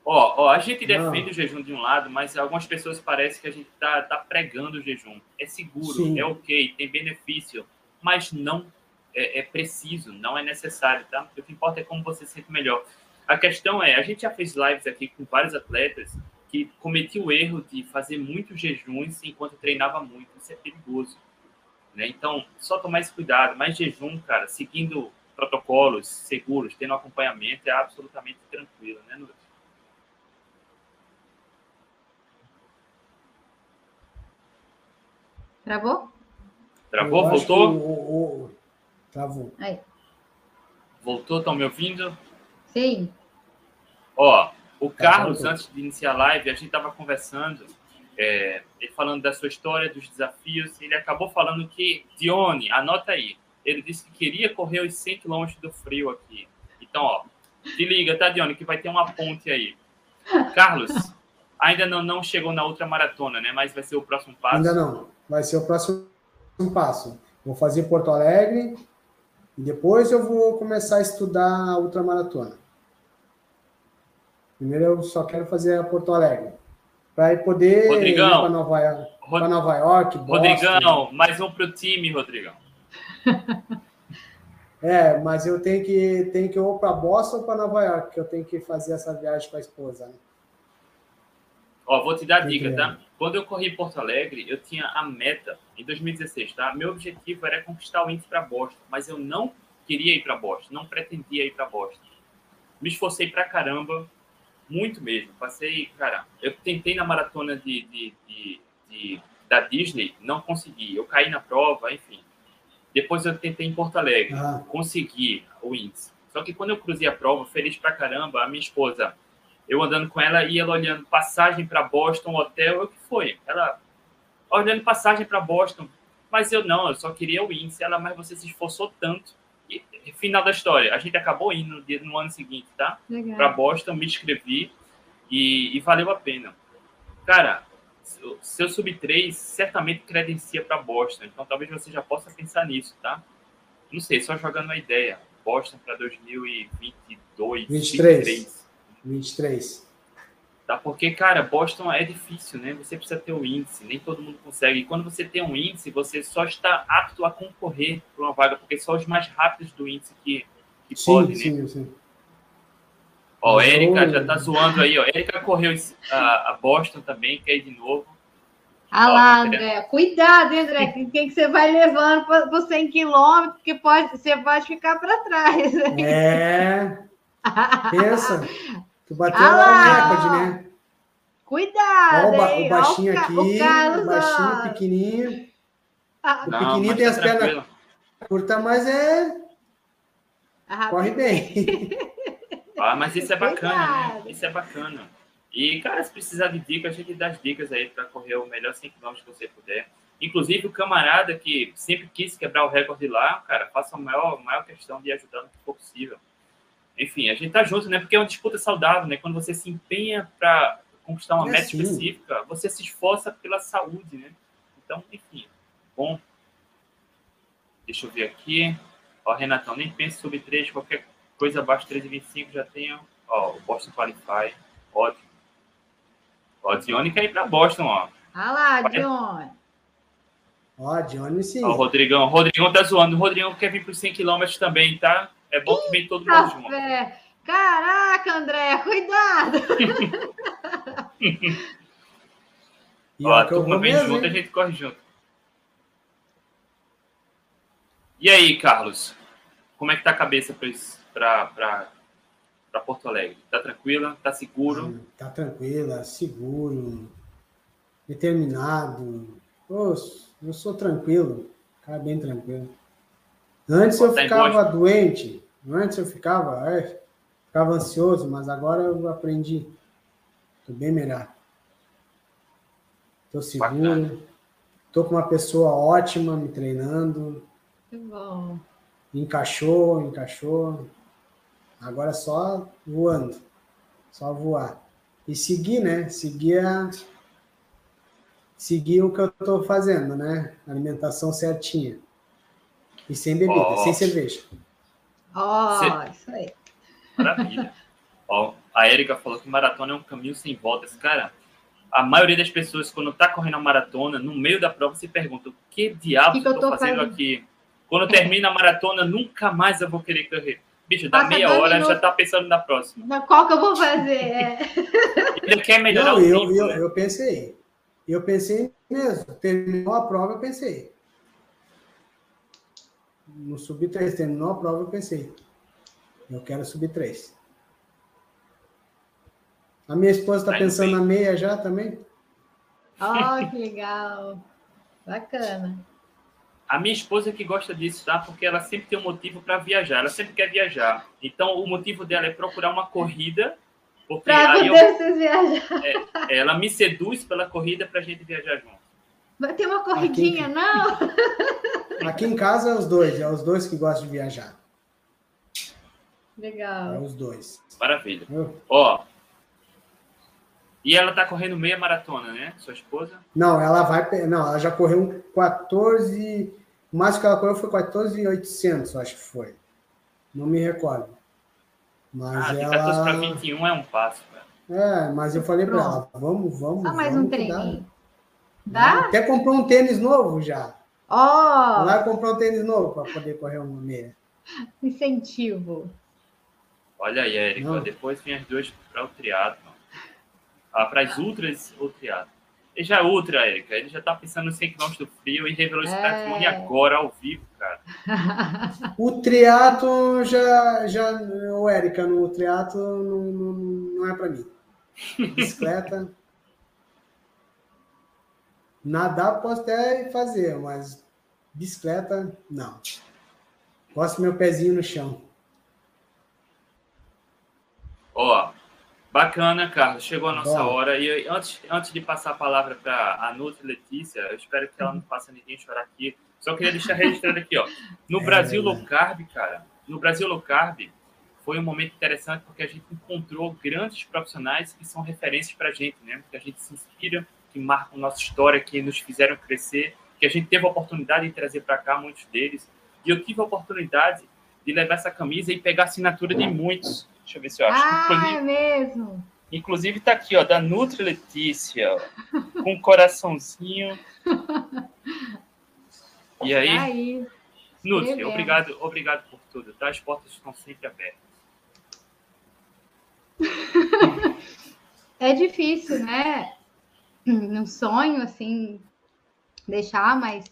Ó, ó, a gente defende não. o jejum de um lado, mas algumas pessoas parecem que a gente tá, tá pregando o jejum. É seguro, Sim. é ok, tem benefício, mas não é, é, preciso, não é necessário, tá? O que importa é como você se sente melhor. A questão é, a gente já fez lives aqui com vários atletas que cometi o erro de fazer muitos jejuns enquanto treinava muito. Isso é perigoso. Né? Então, só tomar esse cuidado. Mas jejum, cara, seguindo protocolos seguros, tendo acompanhamento, é absolutamente tranquilo, né, Nuri? Travou? Travou? Voltou? O, o... Travou. Aí. Voltou? Estão me ouvindo? Sim. Ó, o tá Carlos, antes de iniciar a live, a gente estava conversando é, ele falando da sua história, dos desafios, ele acabou falando que, Dione, anota aí, ele disse que queria correr os 100 km do frio aqui. Então, ó, te liga, tá, Dione, que vai ter uma ponte aí. Carlos, ainda não, não chegou na outra maratona, né? Mas vai ser o próximo passo. Ainda não, vai ser o próximo passo. Vou fazer Porto Alegre e depois eu vou começar a estudar a ultramaratona. Primeiro eu só quero fazer a Porto Alegre. Para poder Rodrigão, ir para Nova, York, Rod... Nova York. Boston. Rodrigão, mais um para o time, Rodrigão. <laughs> É, mas eu tenho que, tenho que ir ou para Boston ou para Nova York, que eu tenho que fazer essa viagem com a esposa. Né? Ó, vou te dar a dica, tá? Quando eu corri em Porto Alegre, eu tinha a meta em 2016, tá? Meu objetivo era conquistar o índice para Boston, mas eu não queria ir para Boston, não pretendia ir para Boston. Me esforcei pra caramba, muito mesmo. Passei, cara, eu tentei na maratona de, de, de, de da Disney, não consegui. Eu caí na prova, enfim. Depois eu tentei em Porto Alegre, ah. consegui o índice. Só que quando eu cruzei a prova, feliz pra caramba, a minha esposa, eu andando com ela e ela olhando passagem para Boston, hotel, o que foi? Ela olhando passagem para Boston, mas eu não, eu só queria o índice. Ela, mas você se esforçou tanto. E final da história, a gente acabou indo no, no ano seguinte, tá? Para Boston, me inscrevi e, e valeu a pena. Cara, seu sub 3 certamente credencia para Boston, então talvez você já possa pensar nisso, tá? Não sei, só jogando uma ideia. Boston para 2022, 23. 23. 23. Tá? Porque, cara, Boston é difícil, né? Você precisa ter o um índice, nem todo mundo consegue. E quando você tem um índice, você só está apto a concorrer por uma vaga, porque só os mais rápidos do índice que, que sim, podem, sim, né? Sim. Ó, a Erika já tá zoando aí, ó. Erika correu a, a Boston também, quer ir de novo. Ah lá, André. Cuidado, hein, André. Quem que você vai levando para 100 quilômetros, porque pode, você pode ficar para trás. É. Pensa. <laughs> Tu bateu ah lá o recorde, né? Cuidado, Ó, o, o baixinho aqui, o, o baixinho, o pequenininho. Ah, o pequenininho tem as tá pernas curtas, mas é... Ah, Corre bem. <laughs> Ah, mas isso é bacana, né? Isso é bacana. E, cara, se precisar de dicas, a gente dá as dicas aí para correr o melhor 100 km que você puder. Inclusive, o camarada que sempre quis quebrar o recorde lá, cara, faça a maior, maior questão de ajudar no que for possível. Enfim, a gente tá junto, né? Porque é uma disputa saudável, né? Quando você se empenha para conquistar uma é meta assim. específica, você se esforça pela saúde, né? Então, enfim, bom. Deixa eu ver aqui. Ó, Renatão, nem pense sobre 3, qualquer coisa abaixo de 3,25 já tenho. Ó, o Boston Qualify. Ótimo. Ó, Dione quer ir para Boston, ó. Ah lá, Dione. Ó, Dione sim. Ó, o Rodrigão. O Rodrigão tá zoando. O Rodrigão quer vir para os 100 km também, tá? É bom que vem todo mundo junto. Caraca, André, cuidado! <laughs> e ó, a turma vem mesmo, junto, hein? a gente corre junto. E aí, Carlos? Como é que tá a cabeça para Porto Alegre? Tá tranquila? Tá seguro? Tá tranquila, seguro, determinado. Pô, eu sou tranquilo, cara bem tranquilo. Antes eu ficava doente, antes eu ficava, é, ficava ansioso, mas agora eu aprendi. Estou bem melhor. Estou seguro. Estou com uma pessoa ótima me treinando. Que bom. Encaixou, encaixou. Agora é só voando. Só voar. E seguir, né? Seguir a... Seguir o que eu estou fazendo, né? Alimentação certinha. E sem bebida, oh. sem cerveja. Ó, oh, isso aí. Maravilha. Ó, a Erika falou que maratona é um caminho sem voltas. Cara, a maioria das pessoas, quando tá correndo a maratona, no meio da prova, se pergunta: o que diabo que eu tô fazendo, fazendo aqui? Quando termina a maratona, nunca mais eu vou querer correr. Bicho, dá Passa meia hora, minutos. já tá pensando na próxima. Qual que eu vou fazer? É. <laughs> Ele quer melhorar Não, o eu, tempo, eu, né? eu pensei. Eu pensei mesmo. Terminou a prova, eu pensei no sub 3, terminou a prova, eu pensei, eu quero subir 3. A minha esposa está pensando na meia já também? Oh, que legal. Bacana. A minha esposa que gosta disso, tá? Porque ela sempre tem um motivo para viajar, ela sempre quer viajar. Então, o motivo dela é procurar uma corrida Para poder vocês viajar. É, ela me seduz pela corrida para a gente viajar junto. Vai ter uma corridinha, aqui, não? <laughs> Aqui em casa é os dois, é os dois que gostam de viajar. Legal. É os dois. Maravilha. Ó, e ela tá correndo meia maratona, né? Sua esposa? Não, ela vai. Não, ela já correu 14. O máximo que ela correu foi 14,800, acho que foi. Não me recordo. Mas ah, ela... 14 para 21 é um passo, velho. É, mas eu falei para ela, vamos, vamos. Só mais vamos um treininho. Dá? Até comprou um tênis novo já. Ó! Oh. Vai comprar um tênis novo para poder correr uma meia. Incentivo. Olha aí, Érica, depois vem as duas para o triado. Ah, para as ultras ou triado. Ele já é ultra, Érica. Ele já está pensando em 100 km do frio e revelou esse é... patrimônio agora, ao vivo, cara. o triato já, já... O Érica, no triato não, não, não é para mim. Bicicleta... <laughs> Nadar posso até fazer, mas bicicleta, não. Posso meu pezinho no chão. Ó, bacana, Carlos. Chegou a nossa Bom. hora. E antes, antes de passar a palavra para a Nutri Letícia, eu espero que ela não faça ninguém chorar aqui. Só queria deixar registrado aqui, ó. No <laughs> é, Brasil Low Carb, cara, no Brasil Low Carb foi um momento interessante porque a gente encontrou grandes profissionais que são referências para a gente, né? Que a gente se inspira, que marcam nossa história, que nos fizeram crescer, que a gente teve a oportunidade de trazer para cá muitos deles. E eu tive a oportunidade de levar essa camisa e pegar a assinatura de muitos. Deixa eu ver se eu acho. Ah, inclusive, é mesmo? Inclusive tá aqui, ó, da Nutri Letícia, <laughs> com um coraçãozinho. E aí? Tá aí. Nutri, obrigado, obrigado por tudo, tá? As portas estão sempre abertas. <laughs> É difícil, né? Um sonho, assim, deixar, mas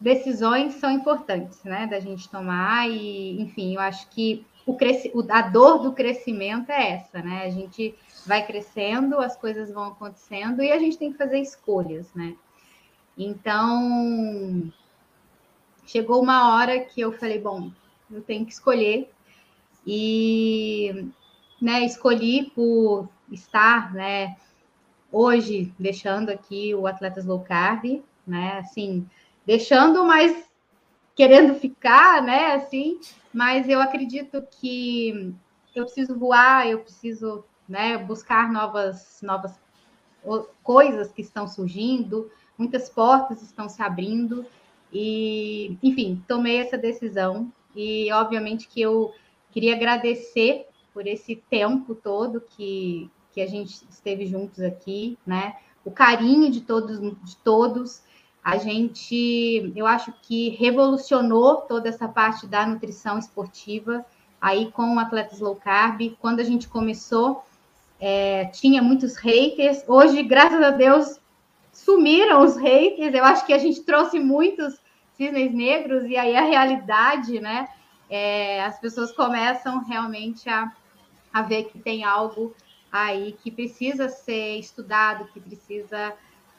decisões são importantes, né, da gente tomar e, enfim, eu acho que o cresci... a dor do crescimento é essa, né? A gente vai crescendo, as coisas vão acontecendo e a gente tem que fazer escolhas, né? Então, chegou uma hora que eu falei, bom, eu tenho que escolher e, né, escolhi por estar, né, hoje deixando aqui o Atletas Low Carb, né, assim, deixando, mas querendo ficar, né? Assim, mas eu acredito que eu preciso voar, eu preciso, né, buscar novas, novas coisas que estão surgindo, muitas portas estão se abrindo e, enfim, tomei essa decisão e obviamente que eu queria agradecer por esse tempo todo que, que a gente esteve juntos aqui, né? O carinho de todos, de todos a gente, eu acho que revolucionou toda essa parte da nutrição esportiva aí com atletas low carb. Quando a gente começou, é, tinha muitos haters. Hoje, graças a Deus, sumiram os haters. Eu acho que a gente trouxe muitos cisnes negros e aí a realidade, né? É, as pessoas começam realmente a, a ver que tem algo aí que precisa ser estudado, que precisa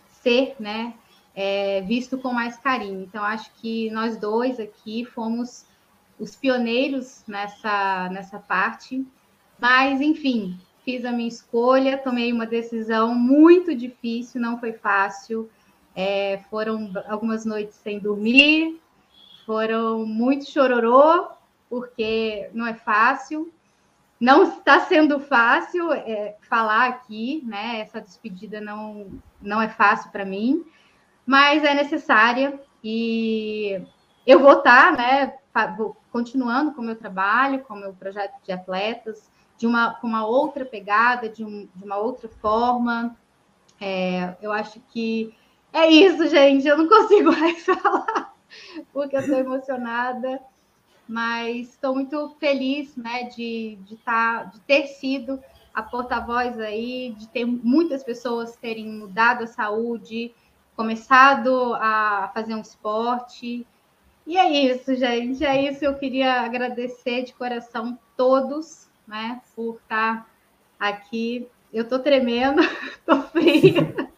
ser, né? é, visto com mais carinho. Então, acho que nós dois aqui fomos os pioneiros nessa, nessa parte. Mas, enfim, fiz a minha escolha, tomei uma decisão muito difícil, não foi fácil. É, foram algumas noites sem dormir, foram muito chororô, porque não é fácil. Não está sendo fácil é, falar aqui, né? Essa despedida não, não é fácil para mim mas é necessária e eu vou estar, né, continuando com o meu trabalho, com o meu projeto de atletas, de uma, com uma outra pegada, de, um, de uma outra forma. É, eu acho que é isso, gente. Eu não consigo <laughs> mais falar, porque eu estou emocionada, mas estou muito feliz né, de, de, tá, de ter sido a porta-voz aí, de ter muitas pessoas terem mudado a saúde, começado a fazer um esporte. E é isso, gente. É isso. Eu queria agradecer de coração todos, né, por estar aqui. Eu tô tremendo, <laughs> tô fria.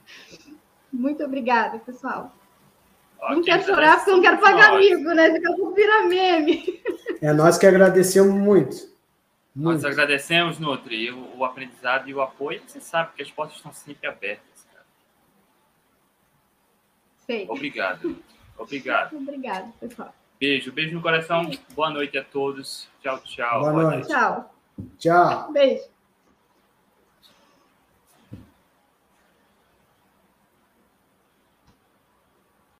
<laughs> Muito obrigada, pessoal. Não quero chorar porque não quero pagar amigo, né? Daqui a pouco vira meme. É nós que agradecemos muito. Muito. Nós agradecemos, Nutri, o, o, aprendizado e o apoio. Você sabe que as portas estão sempre abertas. Cara. Sei. Obrigado. Obrigado. Obrigado, pessoal. Beijo, beijo no coração. Boa noite a todos. Tchau, tchau. Boa noite. Tchau. Tchau. Beijo.